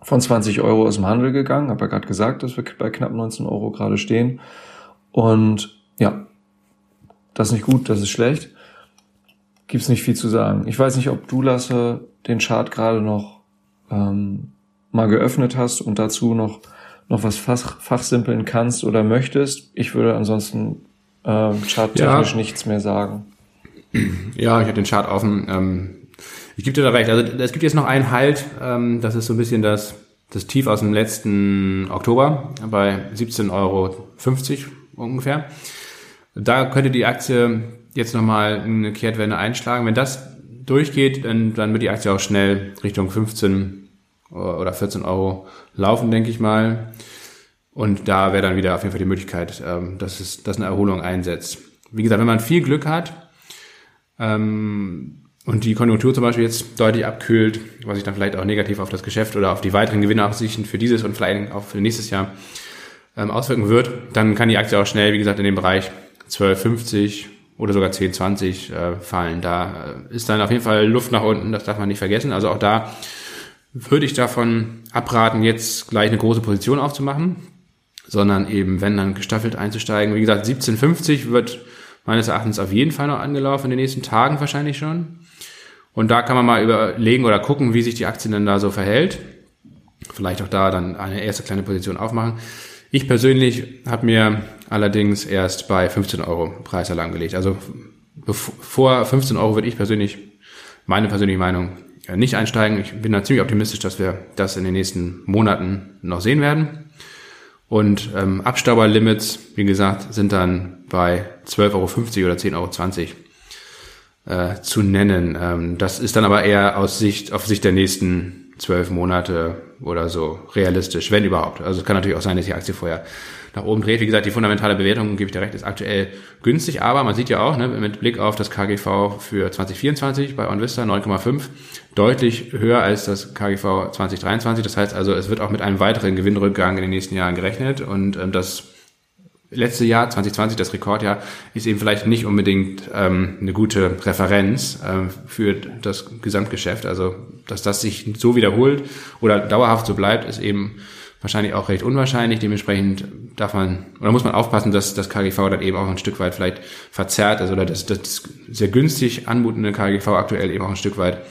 von 20 Euro aus dem Handel gegangen. Habe ja gerade gesagt, dass wir bei knapp 19 Euro gerade stehen. Und ja, das ist nicht gut, das ist schlecht. Gibt's nicht viel zu sagen. Ich weiß nicht, ob du, Lasse, den Chart gerade noch ähm, mal geöffnet hast und dazu noch noch was fach, fachsimpeln kannst oder möchtest. Ich würde ansonsten äh, charttechnisch ja. nichts mehr sagen. Ja, ich habe den Chart offen. Ähm, ich gebe dir da recht. Also es gibt jetzt noch einen Halt. Ähm, das ist so ein bisschen das, das Tief aus dem letzten Oktober bei 17,50 Euro ungefähr. Da könnte die Aktie jetzt nochmal eine Kehrtwende einschlagen. Wenn das durchgeht, dann, dann wird die Aktie auch schnell Richtung 15 oder 14 Euro laufen, denke ich mal. Und da wäre dann wieder auf jeden Fall die Möglichkeit, ähm, dass es dass eine Erholung einsetzt. Wie gesagt, wenn man viel Glück hat ähm, und die Konjunktur zum Beispiel jetzt deutlich abkühlt, was sich dann vielleicht auch negativ auf das Geschäft oder auf die weiteren Gewinnaussichten für dieses und vielleicht auch für nächstes Jahr ähm, auswirken wird, dann kann die Aktie auch schnell, wie gesagt, in dem Bereich 12,50 oder sogar 10,20 äh, fallen. Da äh, ist dann auf jeden Fall Luft nach unten, das darf man nicht vergessen. Also auch da würde ich davon abraten, jetzt gleich eine große Position aufzumachen sondern eben, wenn dann gestaffelt einzusteigen. Wie gesagt, 1750 wird meines Erachtens auf jeden Fall noch angelaufen, in den nächsten Tagen wahrscheinlich schon. Und da kann man mal überlegen oder gucken, wie sich die Aktie dann da so verhält. Vielleicht auch da dann eine erste kleine Position aufmachen. Ich persönlich habe mir allerdings erst bei 15 Euro Preisalarm gelegt. Also vor 15 Euro würde ich persönlich, meine persönliche Meinung, nicht einsteigen. Ich bin da ziemlich optimistisch, dass wir das in den nächsten Monaten noch sehen werden. Und ähm, Abstauberlimits, wie gesagt, sind dann bei 12,50 Euro oder 10,20 Euro äh, zu nennen. Ähm, das ist dann aber eher aus Sicht, auf Sicht der nächsten zwölf Monate oder so realistisch, wenn überhaupt. Also es kann natürlich auch sein, dass die Aktie vorher nach oben dreht. Wie gesagt, die fundamentale Bewertung, gebe ich dir recht, ist aktuell günstig, aber man sieht ja auch, ne, mit Blick auf das KGV für 2024 bei OnVista 9,5, deutlich höher als das KGV 2023. Das heißt also, es wird auch mit einem weiteren Gewinnrückgang in den nächsten Jahren gerechnet und ähm, das letzte Jahr, 2020, das Rekordjahr, ist eben vielleicht nicht unbedingt ähm, eine gute Referenz ähm, für das Gesamtgeschäft. Also, dass das sich so wiederholt oder dauerhaft so bleibt, ist eben wahrscheinlich auch recht unwahrscheinlich. Dementsprechend darf man oder muss man aufpassen, dass das KGV dann eben auch ein Stück weit vielleicht verzerrt ist oder dass das sehr günstig anmutende KGV aktuell eben auch ein Stück weit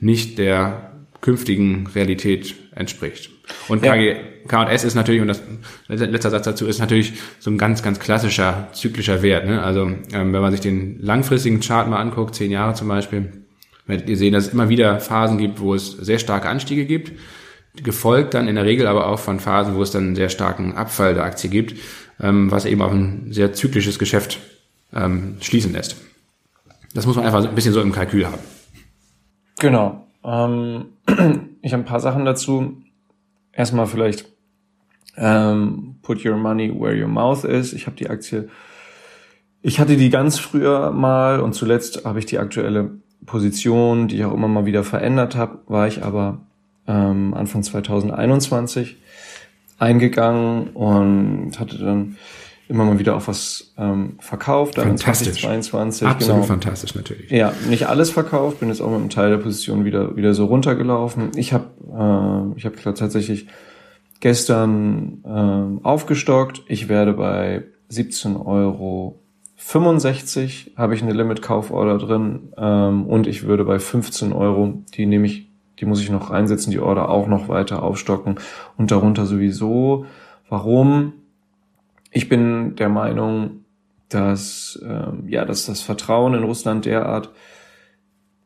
nicht der künftigen Realität entspricht. Und KG, K&S ist natürlich, und das letzter Satz dazu ist natürlich so ein ganz, ganz klassischer zyklischer Wert. Ne? Also ähm, wenn man sich den langfristigen Chart mal anguckt, zehn Jahre zum Beispiel, werdet ihr sehen, dass es immer wieder Phasen gibt, wo es sehr starke Anstiege gibt, gefolgt dann in der Regel aber auch von Phasen, wo es dann einen sehr starken Abfall der Aktie gibt, ähm, was eben auf ein sehr zyklisches Geschäft ähm, schließen lässt. Das muss man einfach ein bisschen so im Kalkül haben. Genau. Ähm, ich habe ein paar Sachen dazu. Erstmal vielleicht ähm, put your money where your mouth is. Ich habe die Aktie, ich hatte die ganz früher mal und zuletzt habe ich die aktuelle Position, die ich auch immer mal wieder verändert habe, war ich aber ähm, Anfang 2021 eingegangen und hatte dann immer mal wieder auch was ähm, verkauft. Dann fantastisch. 2022. Absolut genau. fantastisch natürlich. Ja, nicht alles verkauft, bin jetzt auch mit einem Teil der Position wieder wieder so runtergelaufen. Ich habe äh, ich habe tatsächlich gestern äh, aufgestockt. Ich werde bei 17 Euro 65 habe ich eine Limit-Kauforder drin ähm, und ich würde bei 15 Euro, die nehme ich, die muss ich noch reinsetzen, die Order auch noch weiter aufstocken und darunter sowieso. Warum? Ich bin der Meinung, dass, ähm, ja, dass das Vertrauen in Russland derart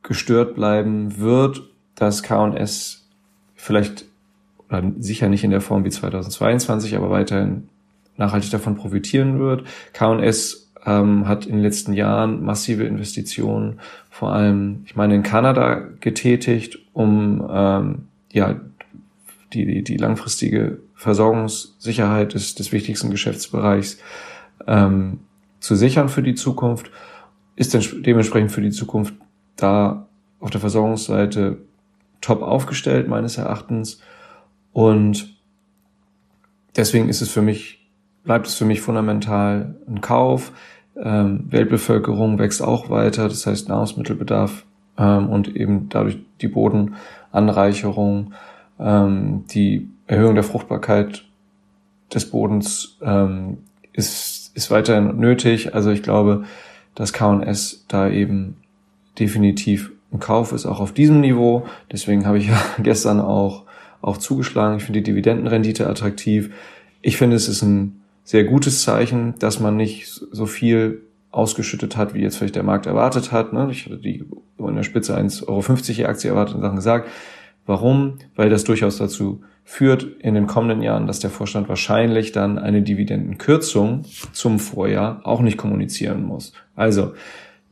gestört bleiben wird, dass K&S vielleicht, oder sicher nicht in der Form wie 2022, aber weiterhin nachhaltig davon profitieren wird. K&S ähm, hat in den letzten Jahren massive Investitionen, vor allem, ich meine, in Kanada getätigt, um ähm, ja die, die, die langfristige Versorgungssicherheit des, des wichtigsten Geschäftsbereichs ähm, zu sichern für die Zukunft, ist dementsprechend für die Zukunft da auf der Versorgungsseite top aufgestellt, meines Erachtens. Und deswegen ist es für mich, bleibt es für mich fundamental ein Kauf. Ähm, Weltbevölkerung wächst auch weiter, das heißt Nahrungsmittelbedarf ähm, und eben dadurch die Bodenanreicherung ähm, die Erhöhung der Fruchtbarkeit des Bodens ähm, ist, ist weiterhin nötig. Also ich glaube, dass K&S da eben definitiv ein Kauf ist, auch auf diesem Niveau. Deswegen habe ich ja gestern auch, auch zugeschlagen. Ich finde die Dividendenrendite attraktiv. Ich finde, es ist ein sehr gutes Zeichen, dass man nicht so viel ausgeschüttet hat, wie jetzt vielleicht der Markt erwartet hat. Ne? Ich hatte die in der Spitze 1,50 Euro Aktie erwartet und Sachen gesagt. Warum? Weil das durchaus dazu führt in den kommenden Jahren, dass der Vorstand wahrscheinlich dann eine Dividendenkürzung zum Vorjahr auch nicht kommunizieren muss. Also,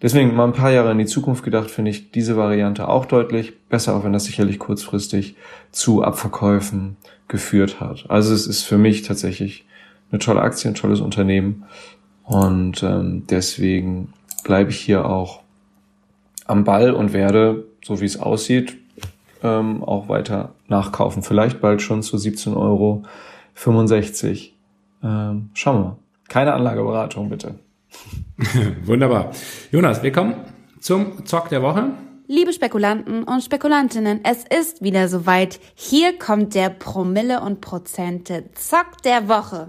deswegen mal ein paar Jahre in die Zukunft gedacht, finde ich diese Variante auch deutlich besser, auch wenn das sicherlich kurzfristig zu Abverkäufen geführt hat. Also es ist für mich tatsächlich eine tolle Aktie, ein tolles Unternehmen und ähm, deswegen bleibe ich hier auch am Ball und werde, so wie es aussieht, ähm, auch weiter nachkaufen. Vielleicht bald schon zu 17,65 Euro. Ähm, schauen wir mal. Keine Anlageberatung, bitte. Wunderbar. Jonas, wir kommen zum Zock der Woche. Liebe Spekulanten und Spekulantinnen, es ist wieder soweit. Hier kommt der Promille und Prozente Zock der Woche.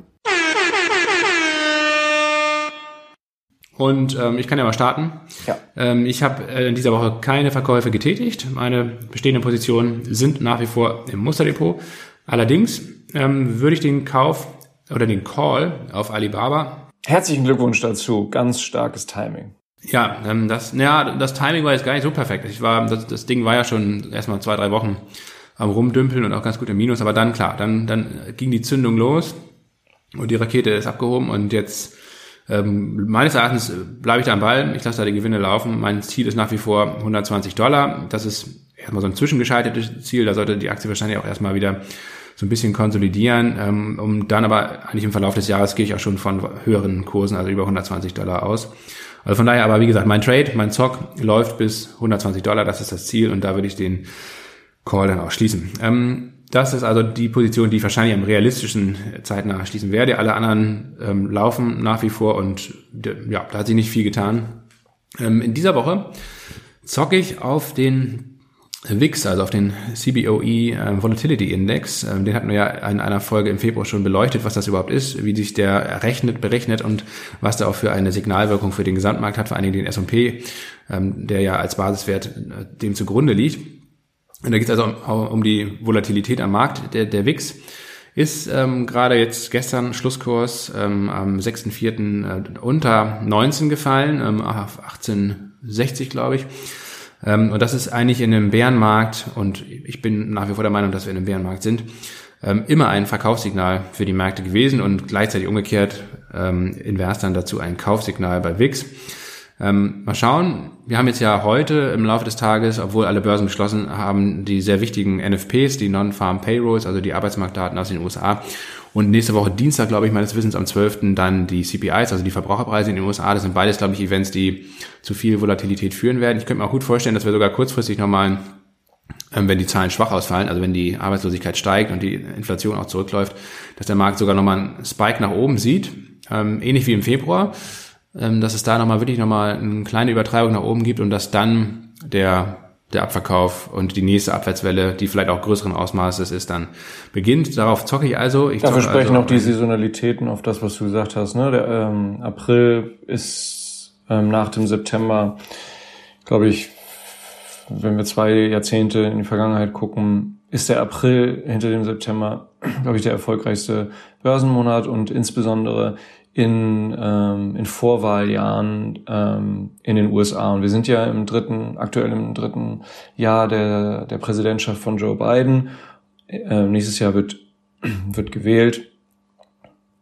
Und ähm, ich kann ja mal starten. Ja. Ähm, ich habe äh, in dieser Woche keine Verkäufe getätigt. Meine bestehenden Positionen sind nach wie vor im Musterdepot. Allerdings ähm, würde ich den Kauf oder den Call auf Alibaba. Herzlichen Glückwunsch dazu. Ganz starkes Timing. Ja, ähm, das, ja, das Timing war jetzt gar nicht so perfekt. Ich war, das, das Ding war ja schon erstmal zwei, drei Wochen am Rumdümpeln und auch ganz gut im Minus. Aber dann, klar, dann, dann ging die Zündung los und die Rakete ist abgehoben und jetzt ähm, meines Erachtens bleibe ich da am Ball. Ich lasse da die Gewinne laufen. Mein Ziel ist nach wie vor 120 Dollar. Das ist erstmal so ein zwischengeschaltetes Ziel. Da sollte die Aktie wahrscheinlich auch erstmal wieder so ein bisschen konsolidieren, ähm, um dann aber eigentlich im Verlauf des Jahres gehe ich auch schon von höheren Kursen, also über 120 Dollar aus. Also von daher aber, wie gesagt, mein Trade, mein Zock läuft bis 120 Dollar, das ist das Ziel und da würde ich den Call dann auch schließen. Ähm, das ist also die Position, die ich wahrscheinlich am realistischen zeitnah schließen werde. Alle anderen ähm, laufen nach wie vor und ja, da hat sich nicht viel getan. Ähm, in dieser Woche zocke ich auf den VIX, also auf den CBOE äh, Volatility Index. Ähm, den hatten wir ja in einer Folge im Februar schon beleuchtet, was das überhaupt ist, wie sich der errechnet, berechnet und was da auch für eine Signalwirkung für den Gesamtmarkt hat, vor allen Dingen den S&P, ähm, der ja als Basiswert äh, dem zugrunde liegt. Und da geht es also um, die Volatilität am Markt. Der, der WIX ist ähm, gerade jetzt gestern Schlusskurs ähm, am 6.4. Äh, unter 19 gefallen, ähm, auf 1860 glaube ich. Ähm, und das ist eigentlich in einem Bärenmarkt, und ich bin nach wie vor der Meinung, dass wir in einem Bärenmarkt sind, ähm, immer ein Verkaufssignal für die Märkte gewesen und gleichzeitig umgekehrt ähm, invers dann dazu ein Kaufsignal bei VIX. Ähm, mal schauen. Wir haben jetzt ja heute im Laufe des Tages, obwohl alle Börsen geschlossen haben, die sehr wichtigen NFPs, die Non-Farm Payrolls, also die Arbeitsmarktdaten aus den USA. Und nächste Woche Dienstag, glaube ich, meines Wissens am 12. dann die CPIs, also die Verbraucherpreise in den USA. Das sind beides, glaube ich, Events, die zu viel Volatilität führen werden. Ich könnte mir auch gut vorstellen, dass wir sogar kurzfristig nochmal ähm, wenn die Zahlen schwach ausfallen, also wenn die Arbeitslosigkeit steigt und die Inflation auch zurückläuft, dass der Markt sogar nochmal einen Spike nach oben sieht, ähm, ähnlich wie im Februar, dass es da nochmal wirklich nochmal eine kleine Übertreibung nach oben gibt und dass dann der der Abverkauf und die nächste Abwärtswelle, die vielleicht auch größeren Ausmaßes ist, dann beginnt. Darauf zocke ich also. Ich Dafür sprechen also auch die Saisonalitäten auf das, was du gesagt hast. Ne? Der ähm, April ist ähm, nach dem September, glaube ich, wenn wir zwei Jahrzehnte in die Vergangenheit gucken, ist der April hinter dem September, glaube ich, der erfolgreichste Börsenmonat und insbesondere in, ähm, in Vorwahljahren ähm, in den USA. Und wir sind ja im dritten, aktuell im dritten Jahr der, der Präsidentschaft von Joe Biden. Äh, nächstes Jahr wird, wird gewählt.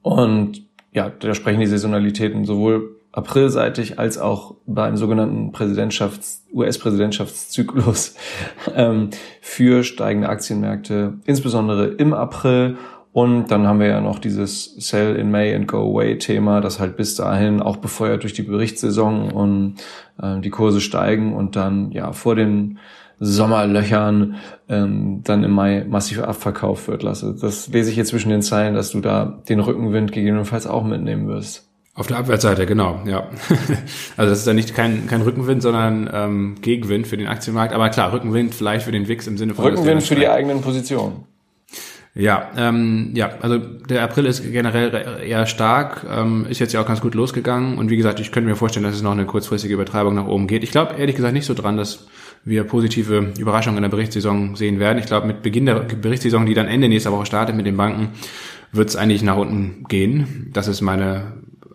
Und ja, da sprechen die Saisonalitäten sowohl aprilseitig als auch beim sogenannten Präsidentschafts US-Präsidentschaftszyklus ähm, für steigende Aktienmärkte, insbesondere im April. Und dann haben wir ja noch dieses Sell in May and Go Away Thema, das halt bis dahin auch befeuert durch die Berichtssaison und äh, die Kurse steigen und dann ja vor den Sommerlöchern ähm, dann im Mai massiv abverkauft wird. Lasse. Das lese ich hier zwischen den Zeilen, dass du da den Rückenwind gegebenenfalls auch mitnehmen wirst. Auf der Abwärtsseite, genau, ja. Also das ist dann nicht kein, kein Rückenwind, sondern ähm, Gegenwind für den Aktienmarkt. Aber klar, Rückenwind vielleicht für den WIX im Sinne von... Rückenwind für die eigenen Positionen. Ja, ähm, ja, also der April ist generell eher stark, ähm, ist jetzt ja auch ganz gut losgegangen und wie gesagt, ich könnte mir vorstellen, dass es noch eine kurzfristige Übertreibung nach oben geht. Ich glaube ehrlich gesagt nicht so dran, dass wir positive Überraschungen in der Berichtssaison sehen werden. Ich glaube, mit Beginn der Berichtssaison, die dann Ende nächster Woche startet mit den Banken, wird es eigentlich nach unten gehen. Das ist meine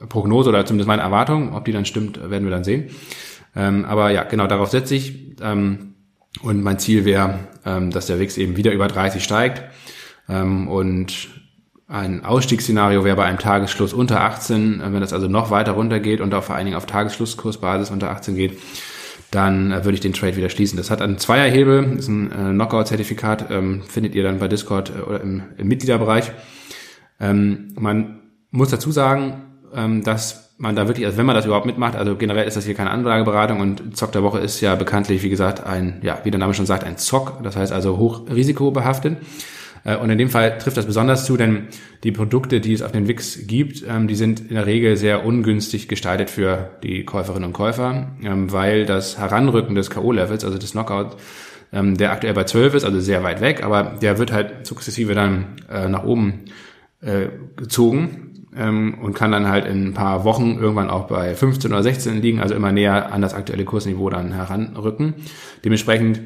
Prognose oder zumindest meine Erwartung. Ob die dann stimmt, werden wir dann sehen. Ähm, aber ja, genau darauf setze ich. Ähm, und mein Ziel wäre, ähm, dass der WIX eben wieder über 30 steigt. Ähm, und ein Ausstiegsszenario wäre bei einem Tagesschluss unter 18, äh, wenn das also noch weiter runtergeht und auch vor allen Dingen auf Tagesschlusskursbasis unter 18 geht, dann äh, würde ich den Trade wieder schließen. Das hat einen Zweierhebel, ist ein äh, Knockout-Zertifikat, ähm, findet ihr dann bei Discord oder im, im Mitgliederbereich. Ähm, man muss dazu sagen, dass man da wirklich, also wenn man das überhaupt mitmacht, also generell ist das hier keine Anlageberatung und Zock der Woche ist ja bekanntlich, wie gesagt, ein, ja, wie der Name schon sagt, ein Zock, das heißt also hoch risikobehaftet. Äh, und in dem Fall trifft das besonders zu, denn die Produkte, die es auf den Wix gibt, ähm, die sind in der Regel sehr ungünstig gestaltet für die Käuferinnen und Käufer, ähm, weil das Heranrücken des K.O.-Levels, also des Knockout, ähm, der aktuell bei 12 ist, also sehr weit weg, aber der wird halt sukzessive dann äh, nach oben äh, gezogen und kann dann halt in ein paar Wochen irgendwann auch bei 15 oder 16 liegen, also immer näher an das aktuelle Kursniveau dann heranrücken. Dementsprechend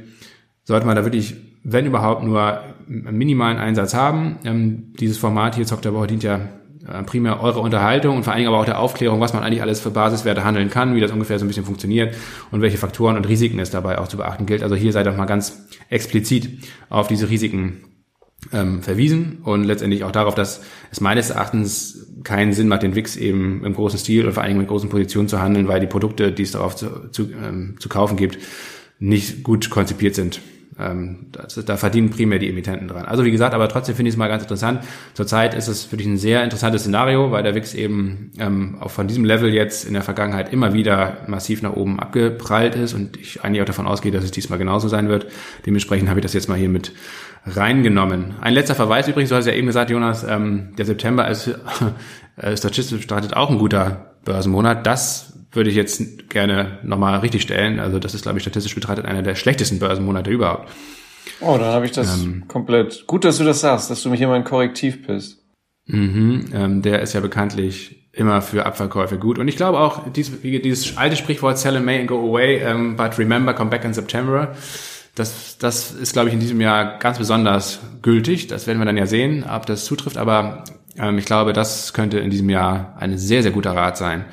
sollte man da wirklich, wenn überhaupt, nur einen minimalen Einsatz haben. Ähm, dieses Format hier, Zock der Woche, dient ja äh, primär eure Unterhaltung und vor allen Dingen aber auch der Aufklärung, was man eigentlich alles für Basiswerte handeln kann, wie das ungefähr so ein bisschen funktioniert und welche Faktoren und Risiken es dabei auch zu beachten gilt. Also hier seid doch mal ganz explizit auf diese Risiken ähm, verwiesen und letztendlich auch darauf, dass es meines Erachtens keinen Sinn macht, den Wix eben im großen Stil und vor allen mit großen Positionen zu handeln, weil die Produkte, die es darauf zu, zu, ähm, zu kaufen gibt, nicht gut konzipiert sind. Ähm, das, da verdienen primär die Emittenten dran. Also wie gesagt, aber trotzdem finde ich es mal ganz interessant. Zurzeit ist es für dich ein sehr interessantes Szenario, weil der Wix eben ähm, auch von diesem Level jetzt in der Vergangenheit immer wieder massiv nach oben abgeprallt ist und ich eigentlich auch davon ausgehe, dass es diesmal genauso sein wird. Dementsprechend habe ich das jetzt mal hier mit reingenommen. Ein letzter Verweis übrigens, du hast ja eben gesagt, Jonas, ähm, der September ist äh, statistisch betrachtet auch ein guter Börsenmonat. Das würde ich jetzt gerne nochmal richtig stellen. Also das ist, glaube ich, statistisch betrachtet einer der schlechtesten Börsenmonate überhaupt. Oh, dann habe ich das ähm, komplett. Gut, dass du das sagst, dass du mich immer ein Korrektiv bist. Mhm, ähm, der ist ja bekanntlich immer für Abverkäufe gut. Und ich glaube auch, dieses, dieses alte Sprichwort Sell in May and go away, ähm, but remember, come back in September Das, das ist, glaube ich, in diesem Jahr ganz besonders gültig. Das werden wir dann ja sehen, ob das zutrifft. Aber ähm, ich glaube, das könnte in diesem Jahr ein sehr, sehr guter Rat sein,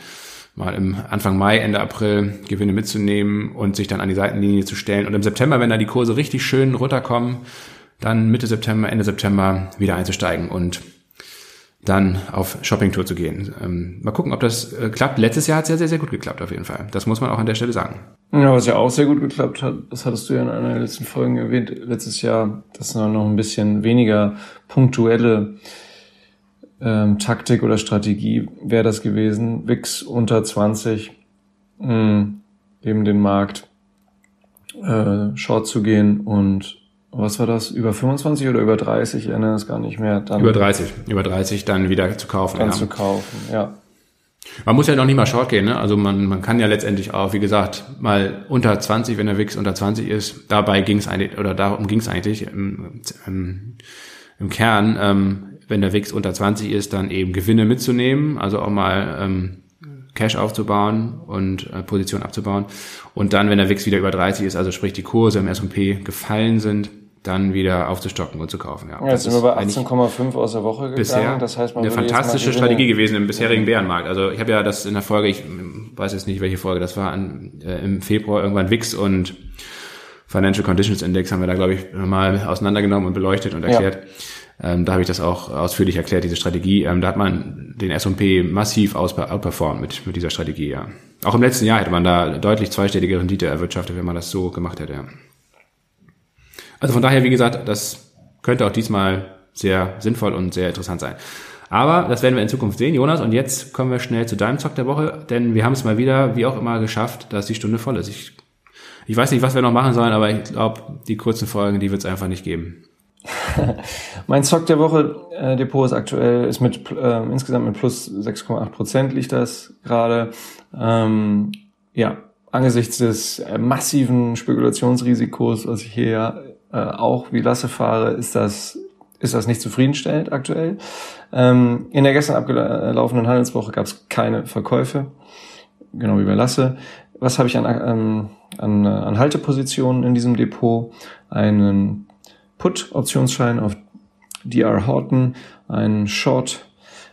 mal im Anfang Mai, Ende April Gewinne mitzunehmen und sich dann an die Seitenlinie zu stellen. Und im September, wenn da die Kurse richtig schön runterkommen, dann Mitte September, Ende September wieder einzusteigen und dann auf Shoppingtour zu gehen. Ähm, mal gucken, ob das äh, klappt. Letztes Jahr hat es ja sehr, sehr gut geklappt auf jeden Fall. Das muss man auch an der Stelle sagen. Ja, was ja auch sehr gut geklappt hat, das hattest du ja in einer der letzten Folgen erwähnt, letztes Jahr, dass noch ein bisschen weniger punktuelle ähm, Taktik oder Strategie wäre das gewesen. WIX unter 20, mh, eben den Markt äh, short zu gehen und was war das, über 25 oder über 30, ich erinnere es gar nicht mehr. Dann über 30, über 30 dann wieder zu kaufen. Dann ja. zu kaufen, ja. Man muss ja noch nicht mal short gehen, ne? Also man, man kann ja letztendlich auch, wie gesagt, mal unter 20, wenn der WIX unter 20 ist, dabei ging es eigentlich, oder darum ging es eigentlich im, im, im Kern, ähm, wenn der WIX unter 20 ist, dann eben Gewinne mitzunehmen, also auch mal ähm, Cash aufzubauen und äh, Position abzubauen. Und dann, wenn der WIX wieder über 30 ist, also sprich die Kurse im S&P gefallen sind, dann wieder aufzustocken und zu kaufen. Ja, ja jetzt sind wir bei 18,5 aus der Woche gegangen. Bisher das heißt, man eine fantastische Strategie gewesen im bisherigen Bärenmarkt. Also ich habe ja das in der Folge, ich weiß jetzt nicht welche Folge, das war an, äh, im Februar irgendwann WIX und Financial Conditions Index haben wir da glaube ich mal auseinandergenommen und beleuchtet und erklärt. Ja. Ähm, da habe ich das auch ausführlich erklärt, diese Strategie. Ähm, da hat man den S&P massiv outperformt mit, mit dieser Strategie, ja. Auch im letzten Jahr hätte man da deutlich zweistellige Rendite erwirtschaftet, wenn man das so gemacht hätte, ja. Also von daher, wie gesagt, das könnte auch diesmal sehr sinnvoll und sehr interessant sein. Aber das werden wir in Zukunft sehen, Jonas. Und jetzt kommen wir schnell zu deinem Zock der Woche, denn wir haben es mal wieder, wie auch immer, geschafft, dass die Stunde voll ist. Ich, ich weiß nicht, was wir noch machen sollen, aber ich glaube, die kurzen Folgen, die wird es einfach nicht geben. mein Zock der Woche äh, Depot ist aktuell ist mit äh, insgesamt mit plus 6,8 Prozent liegt das gerade. Ähm, ja, angesichts des äh, massiven Spekulationsrisikos, was ich hier äh, auch wie Lasse fahre, ist das ist das nicht zufriedenstellend aktuell. Ähm, in der gestern abgelaufenen Handelswoche gab es keine Verkäufe, genau wie bei Lasse. Was habe ich an, ähm, an, an Haltepositionen in diesem Depot? Einen Put-Optionsschein auf DR Horton, einen Short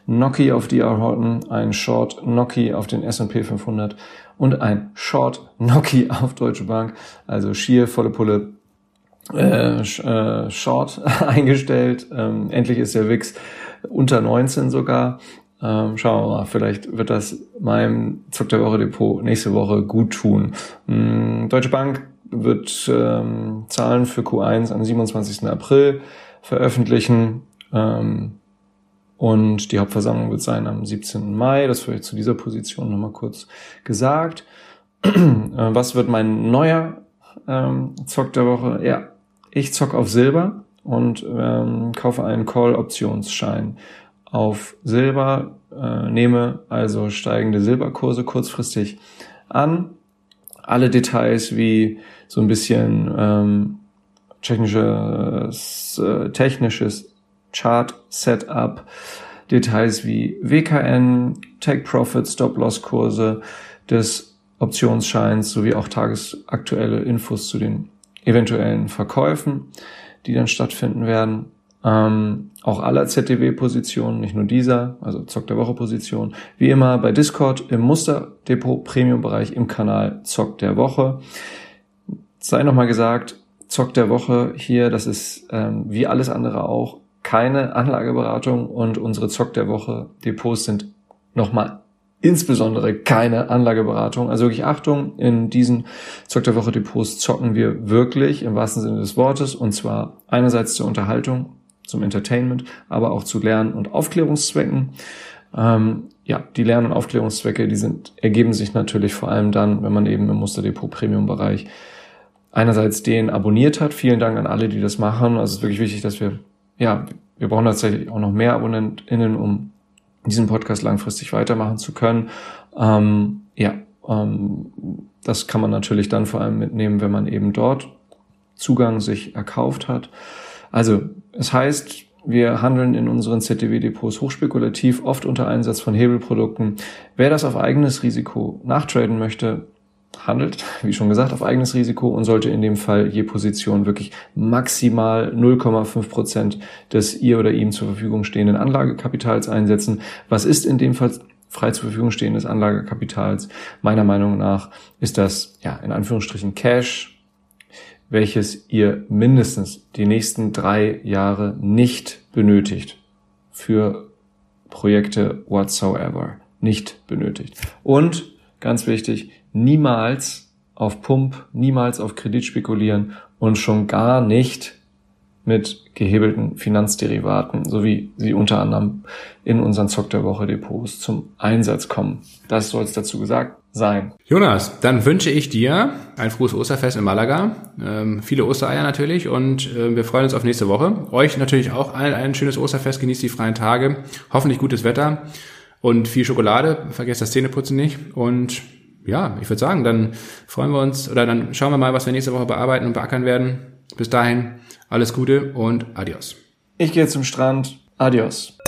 Noki auf DR Horton, einen Short Noki auf den S&P 500 und ein Short Noki auf Deutsche Bank. Also schier volle Pulle äh, äh, Short eingestellt. Ähm, endlich ist der WIX unter 19 sogar. Ähm, schauen wir mal, vielleicht wird das meinem Zuck der Woche Depot nächste Woche gut tun. Ähm, Deutsche Bank wird ähm, Zahlen für Q1 am 27. April veröffentlichen. Ähm, und die Hauptversammlung wird sein am 17. Mai. Das vielleicht zu dieser Position nochmal kurz gesagt. äh, was wird mein neuer ähm, Zock der Woche? Ja, ich zock auf Silber und ähm, kaufe einen Call-Optionsschein auf Silber, äh, nehme also steigende Silberkurse kurzfristig an. Alle Details wie so ein bisschen ähm, technisches, äh, technisches Chart-Setup, Details wie WKN, Take-Profit, Stop-Loss-Kurse des Optionsscheins sowie auch tagesaktuelle Infos zu den eventuellen Verkäufen, die dann stattfinden werden. Ähm, auch aller ZDW-Positionen, nicht nur dieser, also Zock der Woche-Position. Wie immer bei Discord im Musterdepot Premium-Bereich im Kanal Zock der Woche. Sei nochmal gesagt, Zock der Woche hier, das ist ähm, wie alles andere auch keine Anlageberatung und unsere Zock der Woche Depots sind nochmal insbesondere keine Anlageberatung. Also wirklich Achtung, in diesen Zock der Woche Depots zocken wir wirklich im wahrsten Sinne des Wortes und zwar einerseits zur Unterhaltung, zum Entertainment, aber auch zu Lern- und Aufklärungszwecken. Ähm, ja, die Lern- und Aufklärungszwecke, die sind, ergeben sich natürlich vor allem dann, wenn man eben im Musterdepot Premium Bereich einerseits den abonniert hat. Vielen Dank an alle, die das machen. Also es ist wirklich wichtig, dass wir, ja, wir brauchen tatsächlich auch noch mehr AbonnentInnen, um diesen Podcast langfristig weitermachen zu können. Ähm, ja, ähm, das kann man natürlich dann vor allem mitnehmen, wenn man eben dort Zugang sich erkauft hat. Also, es heißt, wir handeln in unseren ZDW-Depots hochspekulativ, oft unter Einsatz von Hebelprodukten. Wer das auf eigenes Risiko nachtraden möchte, handelt, wie schon gesagt, auf eigenes Risiko und sollte in dem Fall je Position wirklich maximal 0,5 Prozent des ihr oder ihm zur Verfügung stehenden Anlagekapitals einsetzen. Was ist in dem Fall frei zur Verfügung stehendes Anlagekapitals? Meiner Meinung nach ist das, ja, in Anführungsstrichen Cash, welches ihr mindestens die nächsten drei Jahre nicht benötigt für Projekte whatsoever. Nicht benötigt. Und ganz wichtig, niemals auf Pump, niemals auf Kredit spekulieren und schon gar nicht mit gehebelten Finanzderivaten, so wie sie unter anderem in unseren Zock der Woche Depots zum Einsatz kommen. Das soll es dazu gesagt sein. Jonas, dann wünsche ich dir ein frohes Osterfest in Malaga, ähm, viele Ostereier natürlich und äh, wir freuen uns auf nächste Woche. Euch natürlich auch allen ein schönes Osterfest, genießt die freien Tage, hoffentlich gutes Wetter und viel Schokolade, vergesst das Zähneputzen nicht und ja, ich würde sagen, dann freuen wir uns oder dann schauen wir mal, was wir nächste Woche bearbeiten und beackern werden. Bis dahin, alles Gute und adios. Ich gehe zum Strand. Adios.